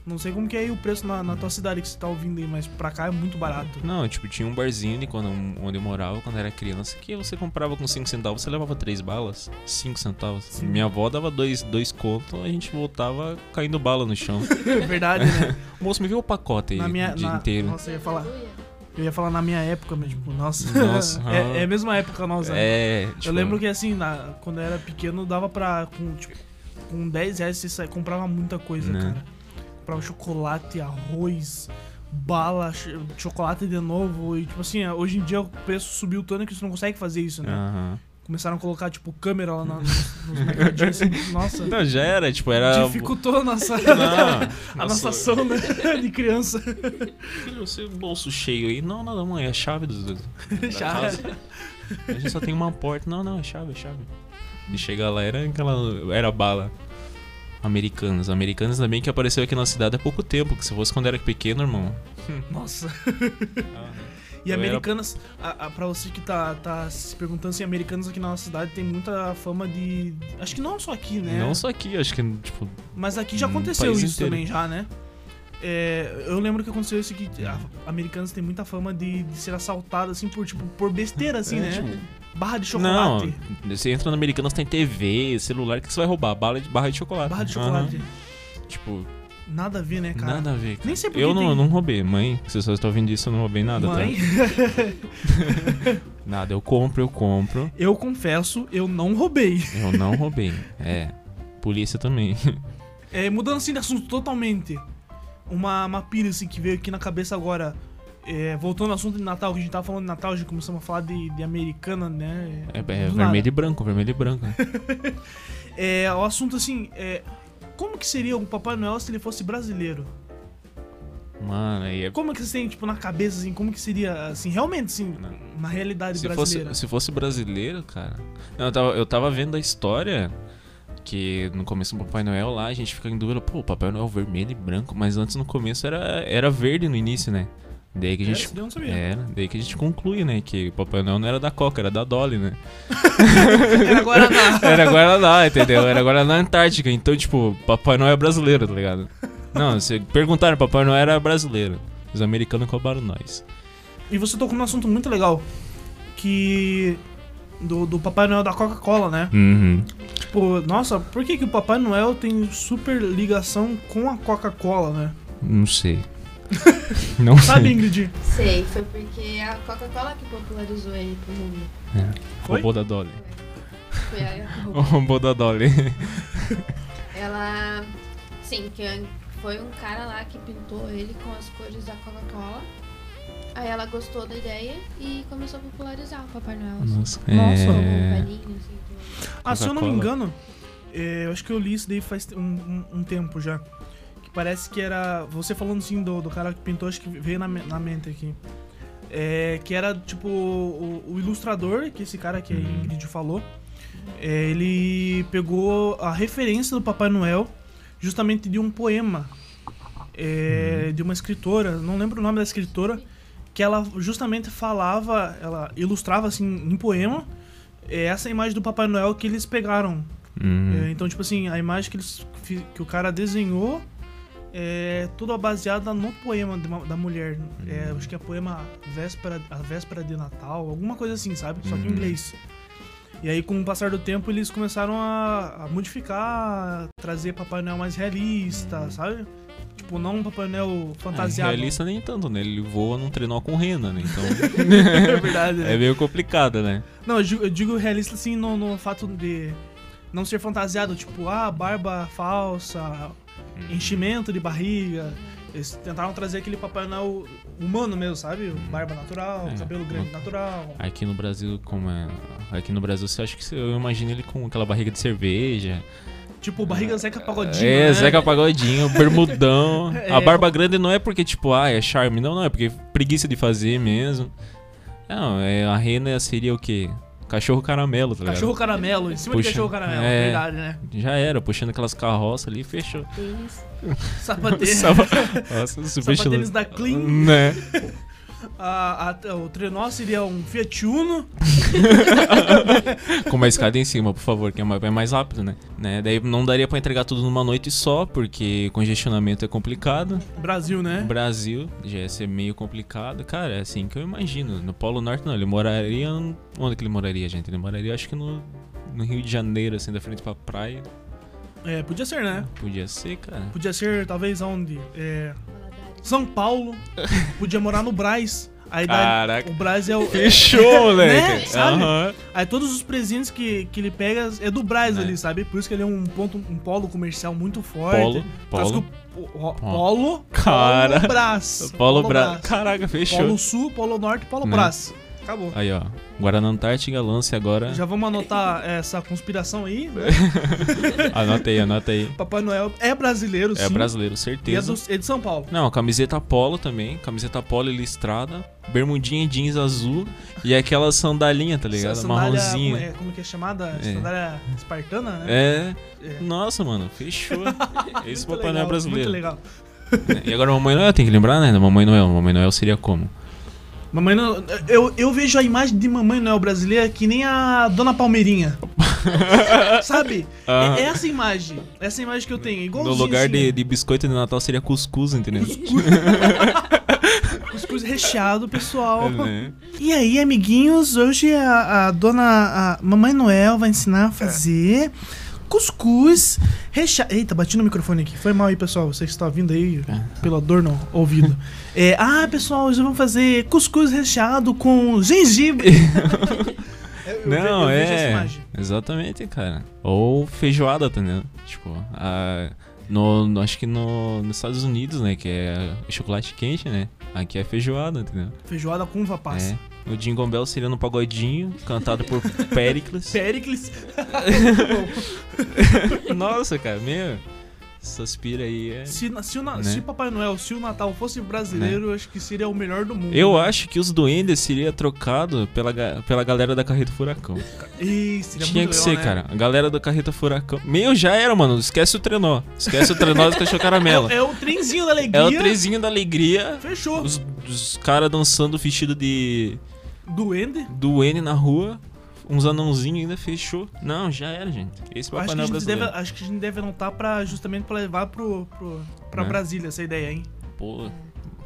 Não sei como que é aí o preço na, na tua cidade que você tá ouvindo aí, mas pra cá é muito barato. Não, tipo, tinha um barzinho ali quando, onde eu morava quando era criança que você comprava com 5 centavos, você levava 3 balas, 5 centavos. Sim. Minha avó dava 2 dois, dois contos, a gente voltava caindo bala no chão. É verdade, né? Moço, me viu o pacote aí Na minha. o dia na- inteiro. Nossa, eu ia falar. Eu ia falar na minha época, mas tipo, nossa. Nossa, é, é a mesma época nossa. né? É, tipo, Eu lembro que assim, na- quando eu era pequeno, dava pra. Com, tipo, com 10 reais você comprava muita coisa, Né. cara. Comprava chocolate, arroz, bala, ch- chocolate de novo. E tipo assim, hoje em dia o preço subiu tanto que você não consegue fazer isso, né? aham. Começaram a colocar, tipo, câmera lá na- nos, nos mercadinhos. assim, nossa. Não, já era, tipo, era. Dificultou a nossa, Não, a nossa ação né? de criança. Filho, seu bolso cheio aí. Não, não, mãe, é a chave dos. da Chave. A gente só tem uma porta. Não, não, é chave, é chave. E chega lá, era aquela. Era bala. Americanos. Americanos também que apareceu aqui na cidade há pouco tempo. Que se fosse quando era pequeno, irmão. Nossa. E Eu era- Americanas, a, a, pra você que tá, tá se perguntando se Americanas aqui na nossa cidade tem muita fama de. Acho que não só aqui, né? Não só aqui, acho que, tipo. Mas aqui já aconteceu isso inteiro. também, já, né? É, eu lembro que aconteceu isso que a Americanas tem muita fama de, de ser assaltada, assim, por, tipo, por besteira, assim, É, né? tipo, Barra de Não, chocolate. você entra no Americanos, tem TV, celular, o que você vai roubar? Bala de, barra de chocolate. Barra de chocolate. Tipo, Nada a ver, né, cara? nada a ver. Cara. Nem sei Eu não, tem- não roubei. Mãe, se você está ouvindo isso, eu não roubei nada, Mãe, tá? Nada, eu compro, eu compro. eu confesso, eu não roubei. Eu não roubei. É. Polícia também. É, mudando assim de assunto totalmente. Uma, uma pira assim que veio aqui na cabeça agora. É, voltando ao assunto de Natal, que a gente tava falando de Natal, já começamos a falar de, de americana, né? É, é vermelho e branco, vermelho e branco. É, o assunto assim, é, como que seria o Papai Noel se ele fosse brasileiro? Mano, aí é. Como que você tem, tipo, na cabeça, assim, como que seria, assim, realmente, assim, Não. na realidade Se brasileira? fosse, se fosse brasileiro, cara. Não, eu, tava, eu tava vendo a história que no começo do Papai Noel lá, a gente fica em dúvida, pô, Papai Noel vermelho e branco, mas antes no começo era, era verde no início, né? Daí que a É, gente. eu não sabia. Era, daí que a gente conclui, né? Que o Papai Noel não era da Coca, era da Dolly, né? Era Guaraná. Era Guaraná, entendeu? Era Guaraná Antártica. Então, tipo, Papai Noel é brasileiro, tá ligado? Não, se perguntaram, Papai Noel era brasileiro. Os americanos roubaram nós. E você tocou num assunto muito legal, que... Do, do Papai Noel da Coca-Cola, né? Uhum. Tipo, nossa, por que, que o Papai Noel tem super ligação com a Coca-Cola, né? Não sei. Não Sabe, sei. Ingrid? Sei, foi porque a Coca-Cola que popularizou ele pro mundo. Foi? Roubou da Dolly. Foi a O robô da Dolly. Ela. Sim, que foi um cara lá que pintou ele com as cores da Coca-Cola. Aí ela gostou da ideia e começou a popularizar o Papai Noel. assim. Nossa, Nossa, Com o é... velhinho, assim. Ah, se eu não me Coca-Cola. engano, é, eu acho que eu li isso daí faz um, um- um tempo já. Que parece que era. Você falando assim do, do cara que pintou, acho que veio na, na mente aqui. É, que era tipo o, o ilustrador, que esse cara que a Uhum. Ingrid falou, é, ele pegou a referência do Papai Noel justamente de um poema é, de uma escritora, não lembro o nome da escritora, que ela justamente falava, ela ilustrava assim em poema é, essa imagem do Papai Noel que eles pegaram. Hum. É, então, tipo assim, a imagem que, eles, que o cara desenhou é toda baseada no poema uma- da mulher. É, acho que é poema véspera, A Véspera de Natal, alguma coisa assim, sabe? Só que em Uhum. inglês. E aí, com o passar do tempo, eles começaram a, a modificar, trazer Papai Noel mais realista, sabe? Tipo, não um Papai Noel É, fantasiado. realista nem tanto, né? Ele voa num trenó com rena, né? Então é verdade. né? é meio complicado, né? Não, eu digo, eu digo realista assim no, no fato de não ser fantasiado, tipo, ah, barba falsa, enchimento de barriga. Eles tentaram trazer aquele Papai Noel humano mesmo, sabe? Barba natural, É, cabelo grande no- natural. Aqui no Brasil, como é. Aqui no Brasil, você acha que eu imagino ele com aquela barriga de cerveja. Tipo, barriga Zeca Pagodinho. é, né? Zeca Pagodinho, bermudão. É, a barba grande não é porque, tipo, ah, é charme. Não, não, é porque preguiça de fazer mesmo. Não, é, a rena seria o quê? Cachorro caramelo, tá ligado? Cachorro caramelo, em cima Puxa, de cachorro caramelo, é. verdade, né? Já era, puxando aquelas carroças ali, fechou. Tênis. Sapatênis. Sapa- Nossa, Sapatênis da Clean. Né? A, a- o trenó seria um Fiat Uno. Com uma escada em cima, por favor, que é mais, é mais rápido, né? né? Daí não daria pra entregar tudo numa noite só, porque congestionamento é complicado. Brasil, né? Brasil já ia ser meio complicado. Cara, é assim que eu imagino. No Polo Norte não, ele moraria. Onde que ele moraria, gente? Ele moraria, acho que no, no Rio de Janeiro, assim, da frente pra praia. É, podia ser, né? Podia ser, cara. Podia ser, talvez, onde? É. São Paulo. Podia morar no Brás. Aí daí, Caraca. o Brás é o. Fechou, Né? moleque. Sabe? Aham. Aí todos os presentes que, que ele pega é do Brás É. ali, sabe? Por isso que ele é um ponto, um polo comercial muito forte. Polo. Polo. o- o- Polo. Cara. Polo Brás. Polo Bra... Caraca, fechou. Polo Sul, Polo Norte, Polo Né? Brás. Acabou. Aí, ó. Guaraná Antártica, lance agora. Já vamos anotar essa conspiração aí. né? Anota aí, anota aí. Papai Noel é brasileiro, sim. É brasileiro, E é, certeza. do- é de São Paulo. Não, camiseta polo também. Camiseta polo listrada. Bermudinha e jeans azul. E aquela sandalinha, tá ligado? Sandália, Marronzinha. Como é, como que é chamada? É. Sandália espartana, né? É. É. Nossa, mano, fechou. Esse Papai Noel legal, brasileiro. Muito legal. E agora Mamãe Noel, tem que lembrar, né? da Mamãe Noel. Mamãe Noel seria como? Mamãe Noel, eu, eu vejo a imagem de Mamãe Noel brasileira que nem a Dona Palmeirinha. Sabe? Aham. É essa imagem. Essa imagem que eu tenho. No Igualzinho. lugar de, assim, de biscoito de Natal seria cuscuz, entendeu? Cuscuz recheado, pessoal. Né? E aí, amiguinhos, hoje a, a dona a Mamãe Noel vai ensinar a fazer cuscuz recheado. Eita, bati no microfone aqui. Foi mal aí, pessoal. Você que está ouvindo aí pela dor no ouvido. É, ah, pessoal, hoje vamos fazer cuscuz recheado com gengibre. Eu- ve- Não, essa é. Exatamente, cara. Ou feijoada, tá entendendo? Tipo, a, no, no- acho que no, nos Estados Unidos, né? Que é chocolate quente, né? Aqui é feijoada, entendeu? Feijoada com uva passa. É. O Jingle Bell seria no pagodinho, cantado por Pericles. Pericles. Nossa, cara, meu. Suspira aí é. Se, se, o Né? se Papai Noel, se o Natal fosse brasileiro, eu acho que seria o melhor do mundo. Eu acho que os duendes seria trocado pela, pela galera da Carreta Furacão. Ih, seria Tinha que legal, ser, né? cara. A galera da Carreta Furacão. Meu, já era, mano. Esquece o trenó. Esquece o trenó do cachorro caramelo. É, é o trenzinho da alegria. É o trezinho da alegria. Fechou. Os, os caras dançando vestido de Duende. duende na rua. Uns anãozinhos ainda fechou. Não, já era, gente. Esse Acho Papai que, a Noel brasileiro. deve, acho que a gente deve anotar pra, justamente pra levar pro, pro, pra Né? Brasília essa ideia, hein? Pô,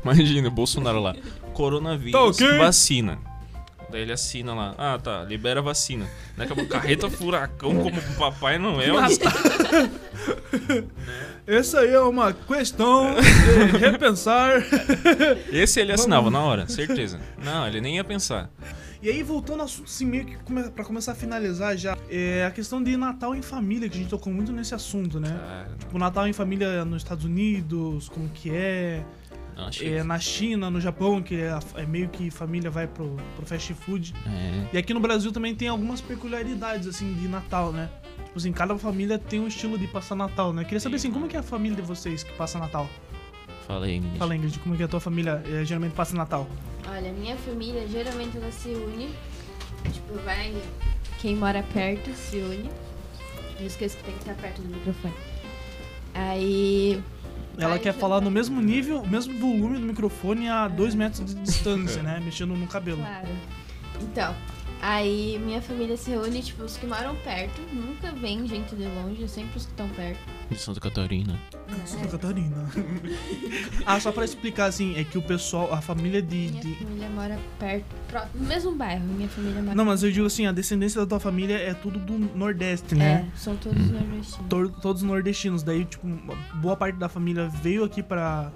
imagina, Bolsonaro lá. Coronavírus, Tá ok. vacina. Daí ele assina lá. Ah, tá, libera a vacina. Daqui a pouco, carreta furacão como Papai Noel. Essa aí é uma questão de repensar. Esse ele assinava na hora, certeza. Não, ele nem ia pensar. E aí, voltando assim, meio que come, pra começar a finalizar já, é a questão de Natal em família, que a gente tocou muito nesse assunto, né? Cara, O Natal em família nos Estados Unidos, como que é, não, é na China, no Japão, que é, é meio que família vai pro, pro fast food. É. E aqui no Brasil também tem algumas peculiaridades, assim, de Natal, né? Tipo assim, cada família tem um estilo de passar Natal, né? Queria saber, assim, como que é a família de vocês que passa Natal? Fala aí, Ingrid. Fala, Ingrid, como que a tua família eh, geralmente passa Natal? Olha, minha família geralmente ela se une. Tipo, vai. Quem mora perto se une. Eu esqueço que tem que estar perto do microfone. Aí. Ela quer falar no mesmo nível, mesmo volume do microfone a dois metros de distância, né? Mexendo no cabelo. Claro. Então, aí minha família se reúne, tipo, os que moram perto. Nunca vem gente de longe, sempre os que estão perto. De Santa Catarina. Santa Catarina. ah, só pra explicar assim, é que o pessoal, a família de. Minha de- família mora perto, pró- no mesmo bairro. Minha família mora Não, mas eu digo assim, a descendência da tua família é tudo do Nordeste, né? É, são todos nordestinos. Tor- todos nordestinos. Daí, tipo, uma boa parte da família veio aqui pra.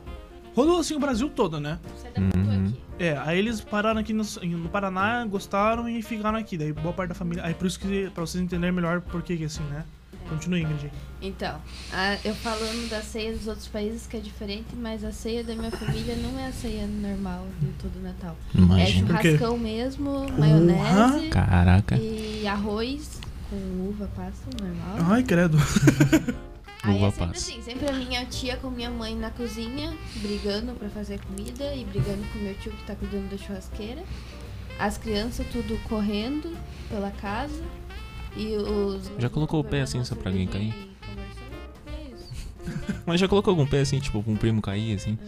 Rodou assim o Brasil todo, né? Você Uhum. aqui. É, aí eles pararam aqui no, no Paraná, gostaram e ficaram aqui. Daí boa parte da família. Aí por isso que, pra vocês entenderem melhor por que que assim, né? Continue, Ingrid. Então, a- eu falando da ceia dos outros países que é diferente, mas a ceia da minha família não é a ceia normal de todo Natal. É Imagina. Quê? churrascão mesmo, maionese Caraca. e arroz com uva passa, normal. Ai, credo. Aí Uva é sempre passa. assim, sempre a minha tia com minha mãe na cozinha, brigando pra fazer comida e brigando com meu tio que tá cuidando da churrasqueira. As crianças tudo correndo pela casa. E os. Já colocou o pé assim, só pra alguém cair? É. Mas já colocou algum pé assim, tipo, pra um primo cair, assim?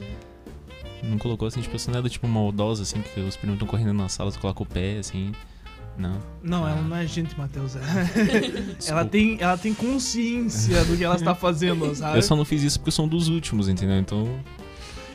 Não colocou assim, tipo, você não é tipo maldosa, assim, que os primos estão correndo na sala, você coloca o pé, assim. Não. Não, ela não é gente, Matheus. é. ela, tem, ela tem consciência do que ela está fazendo, sabe? Eu só não fiz isso porque eu sou um dos últimos, entendeu? Então.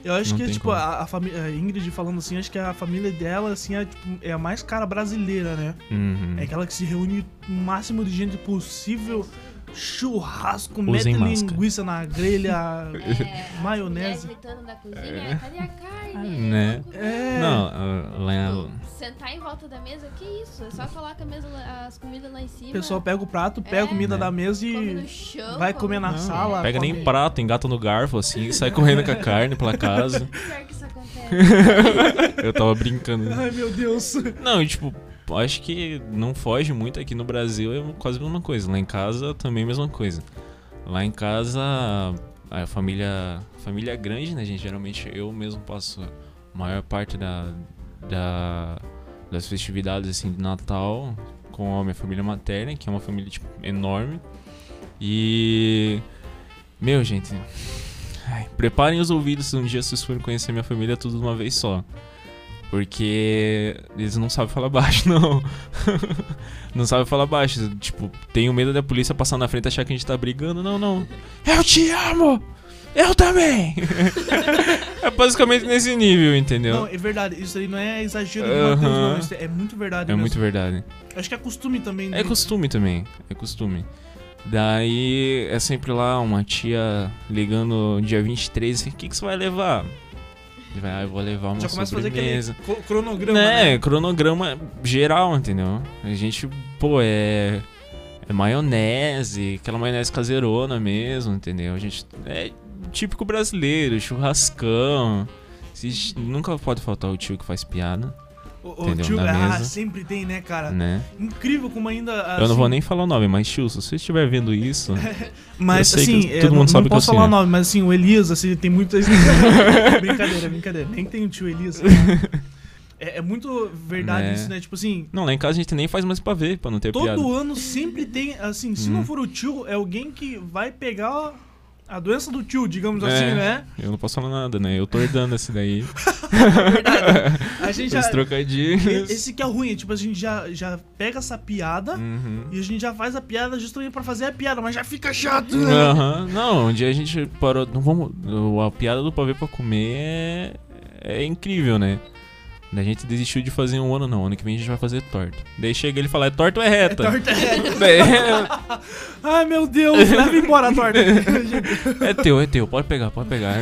Eu acho que, tipo, como. a, família. Ingrid falando assim, acho que a família dela, assim, é, tipo, é a mais cara brasileira, né? Uhum. É aquela que se reúne o máximo de gente possível. Churrasco, mete linguiça na grelha. É, Maionese. gritando da cozinha, cadê a carne? Né? Vamos comer." É. Não, ah, lá em- Sentar em volta da mesa, que isso? É só coloca a mesa, lá- as comidas lá em cima. O pessoal pega o prato, pega a É. comida Né? da mesa e chão. vai come comer na no- sala. Pega come- nem prato, engata no garfo, assim, e sai correndo com a carne pela casa. Pior que isso acontece. Eu tava brincando. Ai, meu Deus. Não, e tipo, acho que não foge muito aqui no Brasil, é quase a mesma coisa. Lá em casa também é a mesma coisa. Lá em casa, a família, família grande, né, gente? Geralmente eu mesmo passo a maior parte da, da- das festividades, assim, de Natal com a minha família materna, que é uma família, tipo, enorme. E... Meu, gente... ai, preparem os ouvidos se um dia vocês forem conhecer minha família tudo de uma vez só. Porque eles não sabem falar baixo, não. não sabem falar baixo. Tipo, tenho medo da polícia passar na frente e achar que a gente tá brigando. Não, não. Eu te amo! Eu também! é basicamente nesse nível, entendeu? Não, é verdade. Isso aí não é exagero do. Matheus, não. Isso é muito verdade é mesmo. muito verdade. Acho que é costume também. É de- costume também. É costume. Daí é sempre lá uma tia ligando dia 23. O que, que você vai levar? Ele vai, ah, eu vou levar uma Já começa a fazer aquele cronograma, né, né? cronograma geral, entendeu? A gente, pô, é. É maionese, aquela maionese caseirona mesmo, entendeu? A gente. É típico brasileiro, churrascão. Nunca pode faltar o tio que faz piada, O, Entendeu? tio, Na ah, mesa. sempre tem, né, cara? né? Incrível como ainda. Eu não assim, vou nem falar o nome, mas tio, se você estiver vendo isso. Mas Eu assim, que todo não, mundo sabe não que eu posso sei, falar o né? nome, mas assim, o Elias, assim, tem muitas. brincadeira, brincadeira. Nem tem o tio Elias. É, é muito verdade Né? isso, né? Tipo assim, Não, lá em casa a gente nem faz mais pra ver, pra não ter todo piada. ano sempre tem, assim, se Uhum. não for o tio, é alguém que vai pegar a doença do tio, digamos É. assim, né? Eu não posso falar nada, né? Eu tô herdando esse daí. Verdade. A gente já. Os trocadilhos. Esse que é o ruim, tipo, a gente já, já pega essa piada Uhum. e a gente já faz a piada justamente pra fazer a piada, mas já fica chato, né? Aham. Não, um dia a gente parou. Não vamos. A piada do pavê pra comer é. É incrível, né? A gente desistiu de fazer um ano, não. Ano que vem a gente vai fazer torto. Daí chega ele e fala: é torto ou é É reta? torta, é. Daí, Ai, meu Deus, leva embora a torta. é teu, é teu. Pode pegar, pode pegar.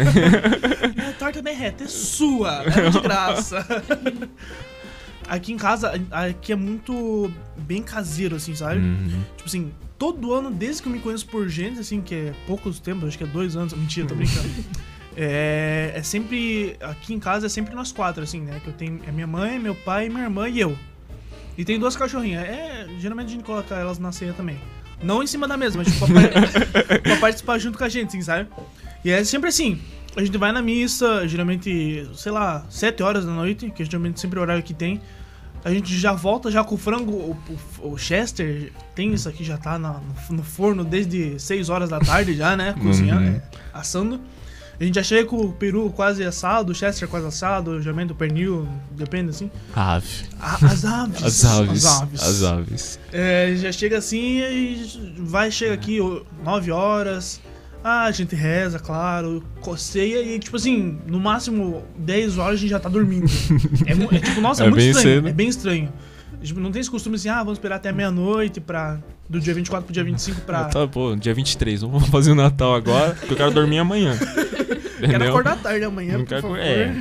A torta não é reta, é sua. É de graça. Aqui em casa, aqui é muito bem caseiro, assim, sabe? Uhum. Tipo assim, todo ano, desde que eu me conheço por gente, assim, que é poucos tempos, acho que é dois anos, mentira, tô brincando. É, é sempre. Aqui em casa é sempre nós quatro, assim, né? Que eu tenho. É minha mãe, meu pai, minha irmã e eu. E tem duas cachorrinhas. É, geralmente a gente coloca elas na ceia também. Não em cima da mesa, mas tipo, pra, pa- pra participar junto com a gente, assim, sabe? E é sempre assim. a gente vai na missa, geralmente, sei lá, 7 horas da noite, que é geralmente sempre o horário que tem. A gente já volta já com o frango, o, o- o Chester, tem isso aqui, já tá na- no, no forno desde 6 horas da tarde já, né? Cozinhando, Uhum. assando. A gente já chega com o peru quase assado, o Chester quase assado, geralmente o pernil, depende assim. Ave. A- As aves. As aves. As aves. As aves. É, já chega assim e vai, chega aqui 9 horas. Ah, a gente reza, claro, coceia e, tipo assim, no máximo 10 horas a gente já tá dormindo. é, é tipo, nossa, é, É muito bem estranho. cedo. É bem estranho. Tipo, não tem esse costume assim, ah, vamos esperar até meia-noite pra. Do dia 24 pro dia 25 pra. Tá, pô, dia 23, vamos fazer o Natal agora, porque eu quero dormir amanhã. Quero acordar tarde amanhã, Não por favor. é.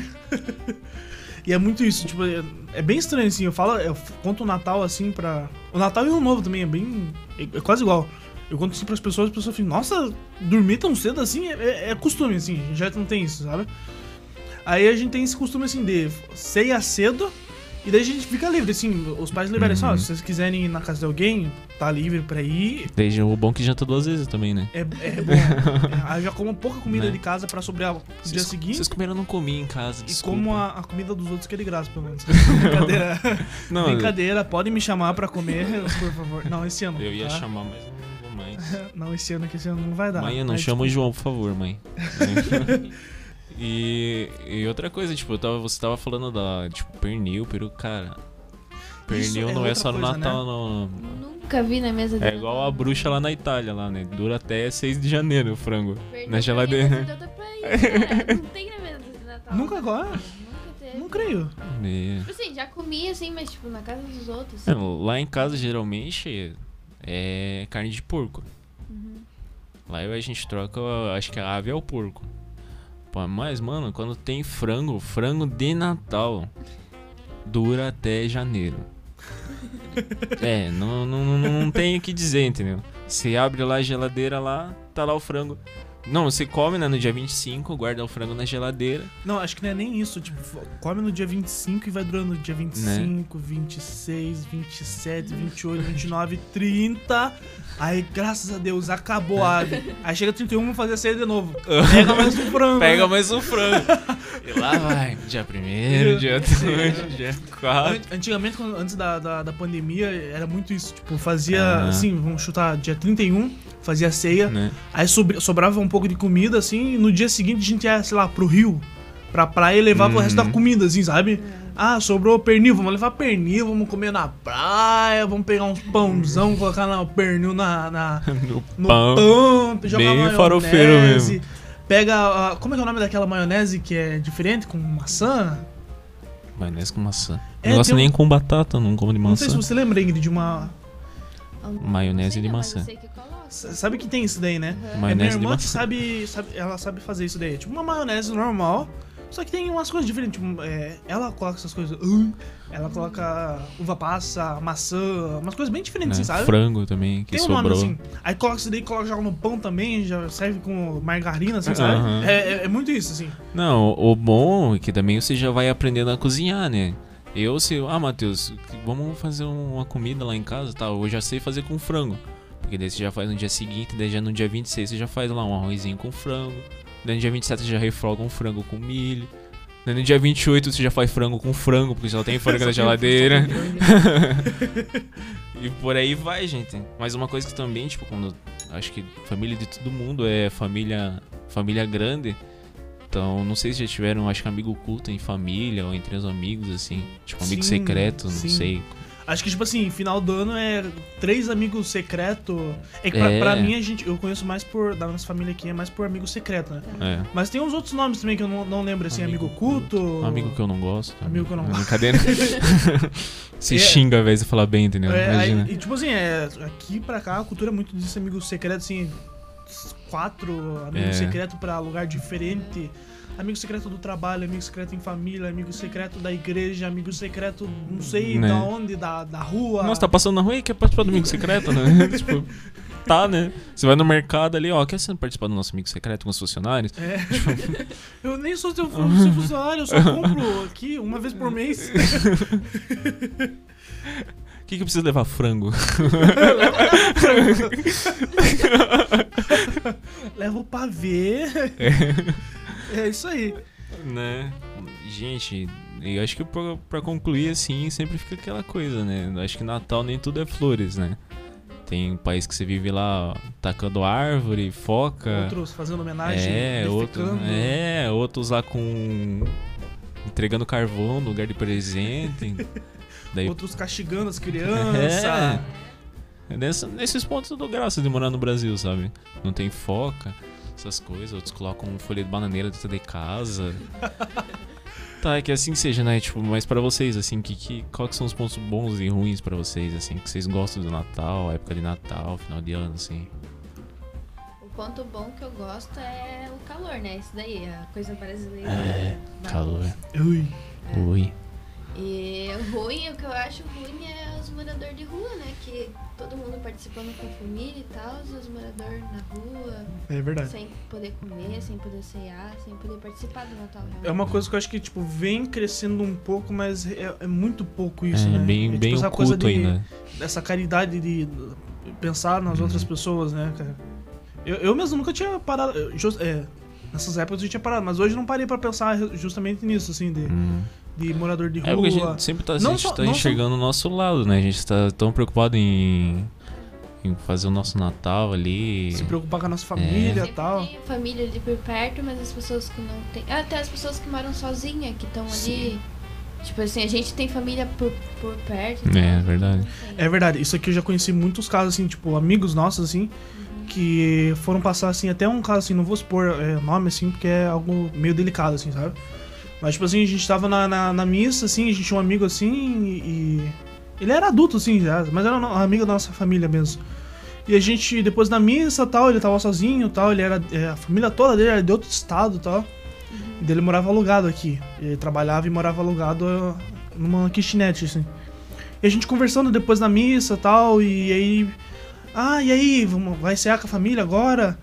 E é muito isso, tipo, é, é bem estranho assim. Eu falo, eu conto o Natal assim pra. O Natal e o Ano Novo também é bem. É, é quase igual. Eu conto assim pras pessoas, as pessoas ficam, nossa, dormir tão cedo assim é, é- é costume, assim, a gente já não tem isso, sabe? Aí a gente tem esse costume assim de ceia cedo e daí a gente fica livre, assim, os pais liberam assim, ó, Uhum. se vocês quiserem ir na casa de alguém, tá livre pra ir. Desde o bom que janta duas vezes também, né? É, é bom. É, Aí já como pouca comida Né? de casa pra sobrar pro dia Vocês- seguinte. Vocês comeram, eu não comi em casa, E desculpa. como a, a comida dos outros que é de graça, pelo menos. Brincadeira. Não, Brincadeira, podem me chamar pra comer, por favor. Não, esse ano. eu ia tá? chamar, mas não vou mais. Não, esse ano, que esse ano não vai dar. Mãe, eu não Mas, chama o João, por favor, mãe. e, e outra coisa, tipo, eu tava, você tava falando da, tipo, pernil, peru, cara. Pernil é não é só no coisa, Natal, não. Nunca vi na mesa É igual a bruxa lá na Itália, lá, né? Dura até 6 de janeiro o frango. na geladeira. Não tem na mesa de Natal. Nunca agora? Nunca teve. Não creio. É. Tipo assim, já comi assim, mas tipo, na casa dos outros. É, Lá em casa, geralmente, é carne de porco. Uhum. Lá a gente troca, acho que a ave é o porco. Pô, mas, mano, quando tem frango, frango de Natal, dura até janeiro. É, não, não, não, não tem o que dizer, entendeu? Você abre lá a geladeira lá, tá lá o frango. Não, você come, né, no dia 25, guarda o frango na geladeira. Não, acho que não é nem isso. Tipo, come no dia 25 e vai durando no dia 25, 26, 27, 28, 29, 30. Aí, graças a Deus, acabou a ave. Aí chega 31, vamos fazer a ceia de novo. Pega mais um frango. Pega né? mais um frango. e lá vai, dia 1 dia 2, dia 4. An- Antigamente, antes da, da, da pandemia, era muito isso. Tipo, fazia, Ah. assim, vamos chutar, dia 31, fazia ceia. Né? Aí sobra- sobrava um pouco de comida, assim, e no dia seguinte a gente ia, sei lá, pro rio, pra praia e levava o resto da Uhum. comida, assim, sabe? Ah, sobrou pernil, vamos levar pernil, vamos comer na praia, vamos pegar uns pãozão, colocar no pernil na, na- No no pão. pão, jogar Bem maionese, farofeiro mesmo. Pega, a- como é que é o nome daquela maionese que é diferente, com maçã? Maionese com maçã. É, não gosto tem um- nem com batata, não como de Não sei maçã. se você lembra, Ingrid, de uma... Maionese de mas maçã. eu sei que Sabe que tem isso daí, né? Uhum. É minha irmã que sabe, sabe, ela sabe fazer isso daí. É tipo uma maionese normal, só que tem umas coisas diferentes. Tipo, é, ela coloca essas coisas. uh, ela coloca uva passa, maçã, umas coisas bem diferentes, né? assim, sabe? Frango também, que tem um sobrou. nome assim. Aí coloca isso daí, coloca joga no pão também, já serve com margarina, assim, sabe? É, é- é muito isso, assim. Não, o bom é que também você já vai aprendendo a cozinhar, né? Eu, se. Ah, Matheus, vamos fazer uma comida lá em casa, tá? Eu já sei fazer com frango. Porque daí você já faz no dia seguinte, daí já no dia 26 você já faz lá um arrozinho com frango. Daí no dia 27 você já refoga um frango com milho. Daí no dia 28 você já faz frango com frango, porque só tem frango na geladeira. E por aí vai, gente. Mas uma coisa que também, tipo, quando. Acho que família de todo mundo é família. Família grande. Então, não sei se já tiveram, acho que amigo oculto em família ou entre os amigos, assim. Tipo, amigo Sim, secreto, não sim. sei. Acho que, tipo assim, final do ano é três amigos secretos. É que pra, É. pra mim, a gente, eu conheço mais por. Da nossa família aqui é mais por amigo secreto, né? É. Mas tem uns outros nomes também que eu não, não lembro, assim, amigo, oculto. Um amigo que eu não gosto. Amigo que eu não gosto. Brincadeira. Se É. xinga ao invés de falar bem, entendeu? É, aí- Imagina. e tipo assim, é, aqui pra cá a cultura é muito desse amigo secreto, assim, quatro amigos É. secretos pra lugar diferente. Amigo secreto do trabalho, amigo secreto em família, amigo secreto da igreja, amigo secreto não sei Né. da onde, da, da rua. Nossa, tá passando na rua e quer participar do amigo secreto, né? tipo, tá, né? Você vai no mercado ali, ó, quer você participar do nosso amigo secreto com os funcionários? É. eu nem sou seu, seu funcionário, eu só compro aqui uma vez por mês. O que, que eu preciso levar? Frango. Leva o pavê. É isso aí. né? Gente, eu acho que pra, pra concluir assim, sempre fica aquela coisa, né? Eu acho que Natal nem tudo é flores, né? Tem um país que você vive lá ó, tacando árvore, foca. Outros fazendo homenagem, é, outro, é, outros lá com. entregando carvão no lugar de presente. Daí outros castigando as crianças. É. Nessa, nesses pontos eu dou graça de morar no Brasil, sabe? Não tem foca, essas coisas. Outros colocam folha de bananeira dentro de casa. tá, é que assim seja, né? Tipo, mas pra vocês, assim, que, que, qual que são os pontos bons e ruins pra vocês, assim? Que vocês gostam do Natal, época de Natal, final de ano, assim? O ponto bom que eu gosto é o calor, né? Isso daí, a coisa brasileira. É, calor. Ui. Ui. E ruim, o que eu acho ruim é os moradores de rua, né? Que todo mundo participando com a família e tal, os moradores na rua, É verdade. sem poder comer, sem poder ceiar, sem poder participar do Natal. realmente. É uma coisa que eu acho que, tipo, vem crescendo um pouco, mas é, é muito pouco isso, é, né? bem, é, tipo, bem essa coisa de, ainda. Dessa caridade de pensar nas Uhum. outras pessoas, né, cara? Eu, eu mesmo nunca tinha parado. eu, just- é, nessas épocas eu tinha parado, mas hoje eu não parei pra pensar justamente nisso, assim, de, Hum. De morador de É porque a rua. gente sempre tá, a Não gente só- tá não só- enxergando o nosso lado, né? A gente tá tão preocupado em, em fazer o nosso Natal ali. Se preocupar com a nossa família e Sempre tal. tem família ali por perto, mas as pessoas que não tem. Até as pessoas que moram sozinhas, que estão ali. Tipo assim, a gente tem família por, por perto. É, tal, verdade. não tem. É verdade, isso aqui eu já conheci muitos casos, assim, tipo, amigos nossos, assim, que foram passar, assim, até um caso, assim, não vou expor é, nome, assim, porque é algo meio delicado, assim, sabe? Mas, tipo assim, a gente tava na, na, na missa, assim, a gente tinha um amigo, assim, e... Ele era adulto, assim, já, mas era um amigo da nossa família mesmo. E a gente, depois da missa tal, ele tava sozinho tal, ele era... é, a família toda dele era de outro estado tal. E daí ele morava alugado aqui. Ele trabalhava e morava alugado é, numa kitnet, assim. E a gente conversando depois da missa e tal, e aí. Ah, e aí, vamos, vai cear com a família agora?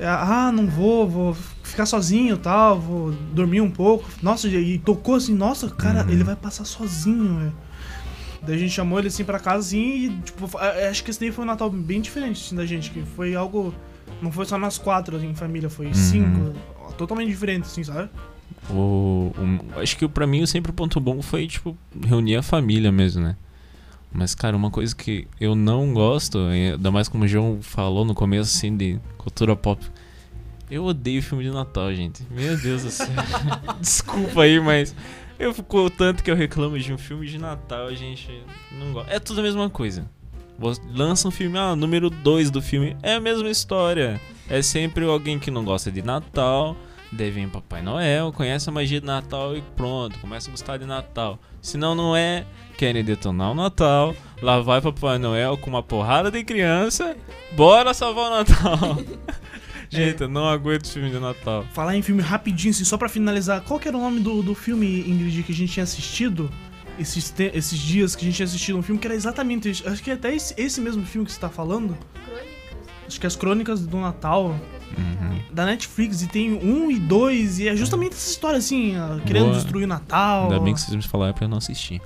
Ah, não vou, vou ficar sozinho e tal, vou dormir um pouco. Nossa, e tocou assim, nossa, cara, Uhum. ele vai passar sozinho, velho. Daí a gente chamou ele assim pra casa assim e, tipo, a- acho que esse daí foi um Natal bem diferente assim, da gente, que foi algo. Não foi só nós quatro, assim, em família, foi cinco. Totalmente diferente, assim, sabe? O, o- acho que pra mim sempre o ponto bom foi, tipo, reunir a família mesmo, né? Mas, cara, uma coisa que eu não gosto, e ainda mais como o João falou no começo, assim, de cultura pop. Eu odeio filme de Natal, gente. Meu Deus do céu. Desculpa aí, mas eu fico tanto que eu reclamo de um filme de Natal, gente. Não gosto. É tudo a mesma coisa. Lança um filme, ah, número 2 do filme, é a mesma história. É sempre alguém que não gosta de Natal, deve em Papai Noel, conhece a magia de Natal e pronto, começa a gostar de Natal. Se não, não é, querem detonar o Natal, lá vai Papai Noel com uma porrada de criança, bora salvar o Natal. Gente, eu não aguento filme de Natal. Falar em filme rapidinho, assim, só pra finalizar, qual que era o nome do, do filme, Ingrid, que a gente tinha assistido esses, te- esses dias que a gente tinha assistido um filme que era exatamente. Acho que é até esse, esse mesmo filme que você tá falando. Crônicas. Acho que é as Crônicas do Natal, Uhum. Da Netflix, e tem um e dois, e é justamente essa história, assim, querendo Boa. destruir o Natal. Ainda bem que vocês me falaram pra eu não assistir.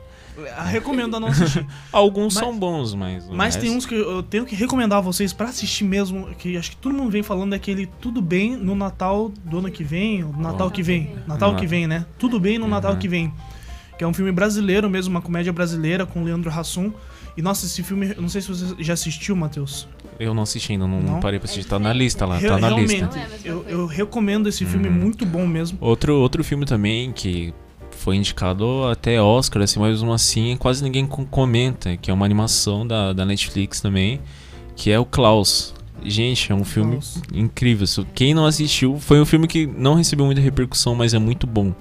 Ah, Recomendo a não assistir. Alguns Mas- são bons, mas. Mas tem resto- uns que eu tenho que recomendar a vocês pra assistir mesmo, que acho que todo mundo vem falando, é aquele Tudo Bem no Natal do ano que vem, ou Natal Oh. que vem. Natal que vem, né? Tudo Bem no Natal Uhum. que vem. Que é um filme brasileiro mesmo, uma comédia brasileira com Leandro Hassum. E nossa, esse filme, eu não sei se você já assistiu, Matheus. Eu não assisti ainda, não, Não? parei pra assistir. É Tá na diferente, lista lá, Re- tá na realmente, lista. É Eu, eu recomendo esse filme, Uhum. muito bom mesmo. Outro, outro filme também que foi indicado até Oscar, assim, mas mesmo assim quase ninguém com- comenta, que é uma animação da, da Netflix também, que é o Klaus. Gente, é um filme Klaus. incrível. Quem não assistiu, foi um filme que não recebeu muita repercussão, mas é muito bom.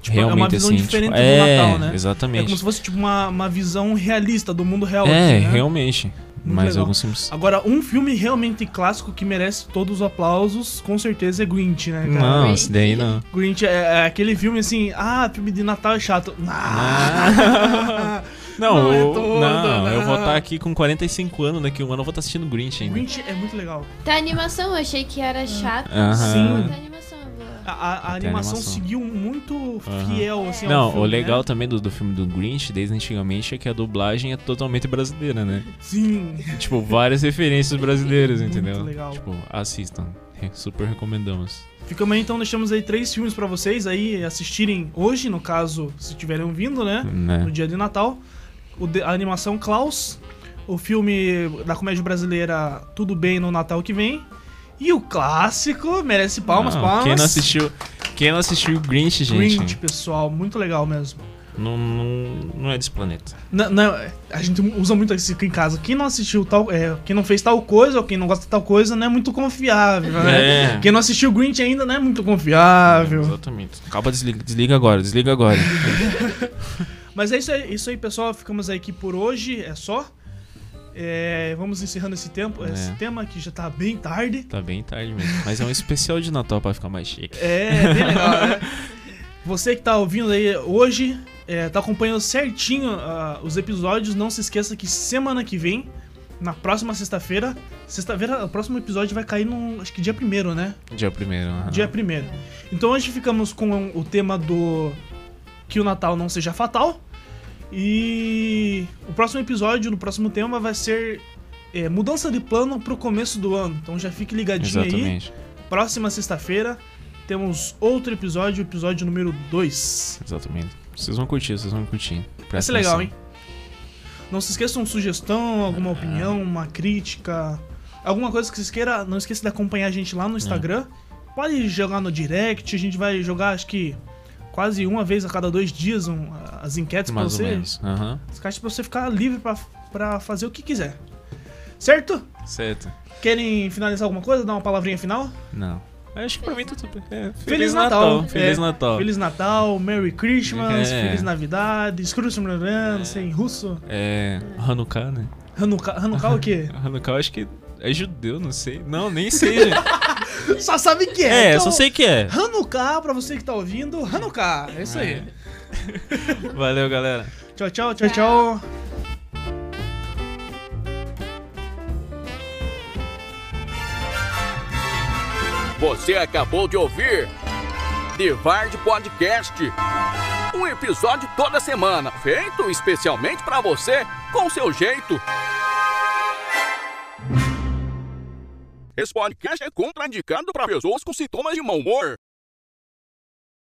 Tipo, é uma Realmente, visão assim. diferente tipo, do é, Natal, né? É Exatamente. como se fosse tipo uma, uma visão realista do mundo real. É, assim, né? realmente. Muito mas legal. alguns filmes. Agora, um filme realmente clássico que merece todos os aplausos, com certeza é Grinch, né, cara? Não, esse daí não. Grinch é, é aquele filme assim, ah, filme de Natal é chato. Ah. Não, Não é eu, todo, não, né? eu vou estar aqui com 45 anos, daqui um ano eu vou estar assistindo Grinch ainda. Grinch é muito legal. Tá animação, eu achei que era chato. Aham. Sim. Tá animação, A, a- animação, animação. seguiu muito fiel, assim, ao Não, filme, o legal né? também do, do filme do Grinch, desde antigamente, é que a dublagem é totalmente brasileira, né? Sim. tipo, várias referências brasileiras, Muito entendeu? legal. Tipo, assistam. Re- Super recomendamos. Ficamos aí, então, deixamos aí três filmes pra vocês aí assistirem hoje, no caso, se estiverem ouvindo, né? Né? No dia de Natal. O a animação Klaus, o filme da comédia brasileira Tudo Bem no Natal que vem. E o clássico, merece palmas, Não, palmas. Quem não assistiu, quem não assistiu o Grinch, gente, Grinch, pessoal, muito legal mesmo. não, não, não é desse planeta. Não, não, a gente usa muito isso aqui em casa. Quem não assistiu tal. É, quem não fez tal coisa ou quem não gosta de tal coisa não é muito confiável, né? É. Quem não assistiu o Grinch ainda não é muito confiável. Exatamente. Acaba, desliga, desliga agora, desliga agora. Mas é isso aí, isso aí, pessoal. Ficamos aqui por hoje. É só. É, vamos encerrando esse tempo, É. esse tema que já tá bem tarde. tá bem tarde mesmo. Mas é um especial de Natal pra ficar mais chique. É, bem legal, né? Você que tá ouvindo aí hoje, é, tá acompanhando certinho ah, os episódios, não se esqueça que semana que vem, na próxima sexta-feira, sexta-feira, o próximo episódio vai cair no, acho que dia primeiro, né? Dia primeiro. aham. Dia primeiro. Então hoje ficamos com o tema do que o Natal não seja fatal. E o próximo episódio, no próximo tema, vai ser é, mudança de plano pro começo do ano. Então já fique ligadinho aí. Exatamente. Próxima sexta-feira temos outro episódio, episódio número 2. Exatamente. Vocês vão curtir, vocês vão curtir. Vai Presta ser legal, atenção. hein? Não se esqueçam sugestão, alguma opinião, uma crítica, alguma coisa que vocês queiram. Não esqueça de acompanhar a gente lá no Instagram. Pode jogar no direct, a gente vai jogar acho que quase uma vez a cada dois dias um, as enquetes ou você. Aham. As caixas pra você ficar livre pra, pra fazer o que quiser. Certo? Certo. Querem finalizar alguma coisa? Dar uma palavrinha final? Não. Acho que pra mim tá tudo. É, Feliz, Natal. Feliz É, Natal. Feliz Natal, Merry Christmas, É. Feliz Navidade, Scrooge não sei em russo. É. Hanukkah, né? Hanukkah, Hanukkah o quê? Hanukkah acho que é judeu, não sei. Não, nem sei, gente. Só sabe que é. É, então, só sei que é. Hanukkah, pra você que tá ouvindo, Hanukkah. É isso aí. Valeu, galera. Tchau, tchau, tchau, tchau. Você acabou de ouvir Divard Podcast. Um episódio toda semana, feito especialmente pra você, com seu jeito. Esse podcast é contraindicado para pessoas com sintomas de mau humor.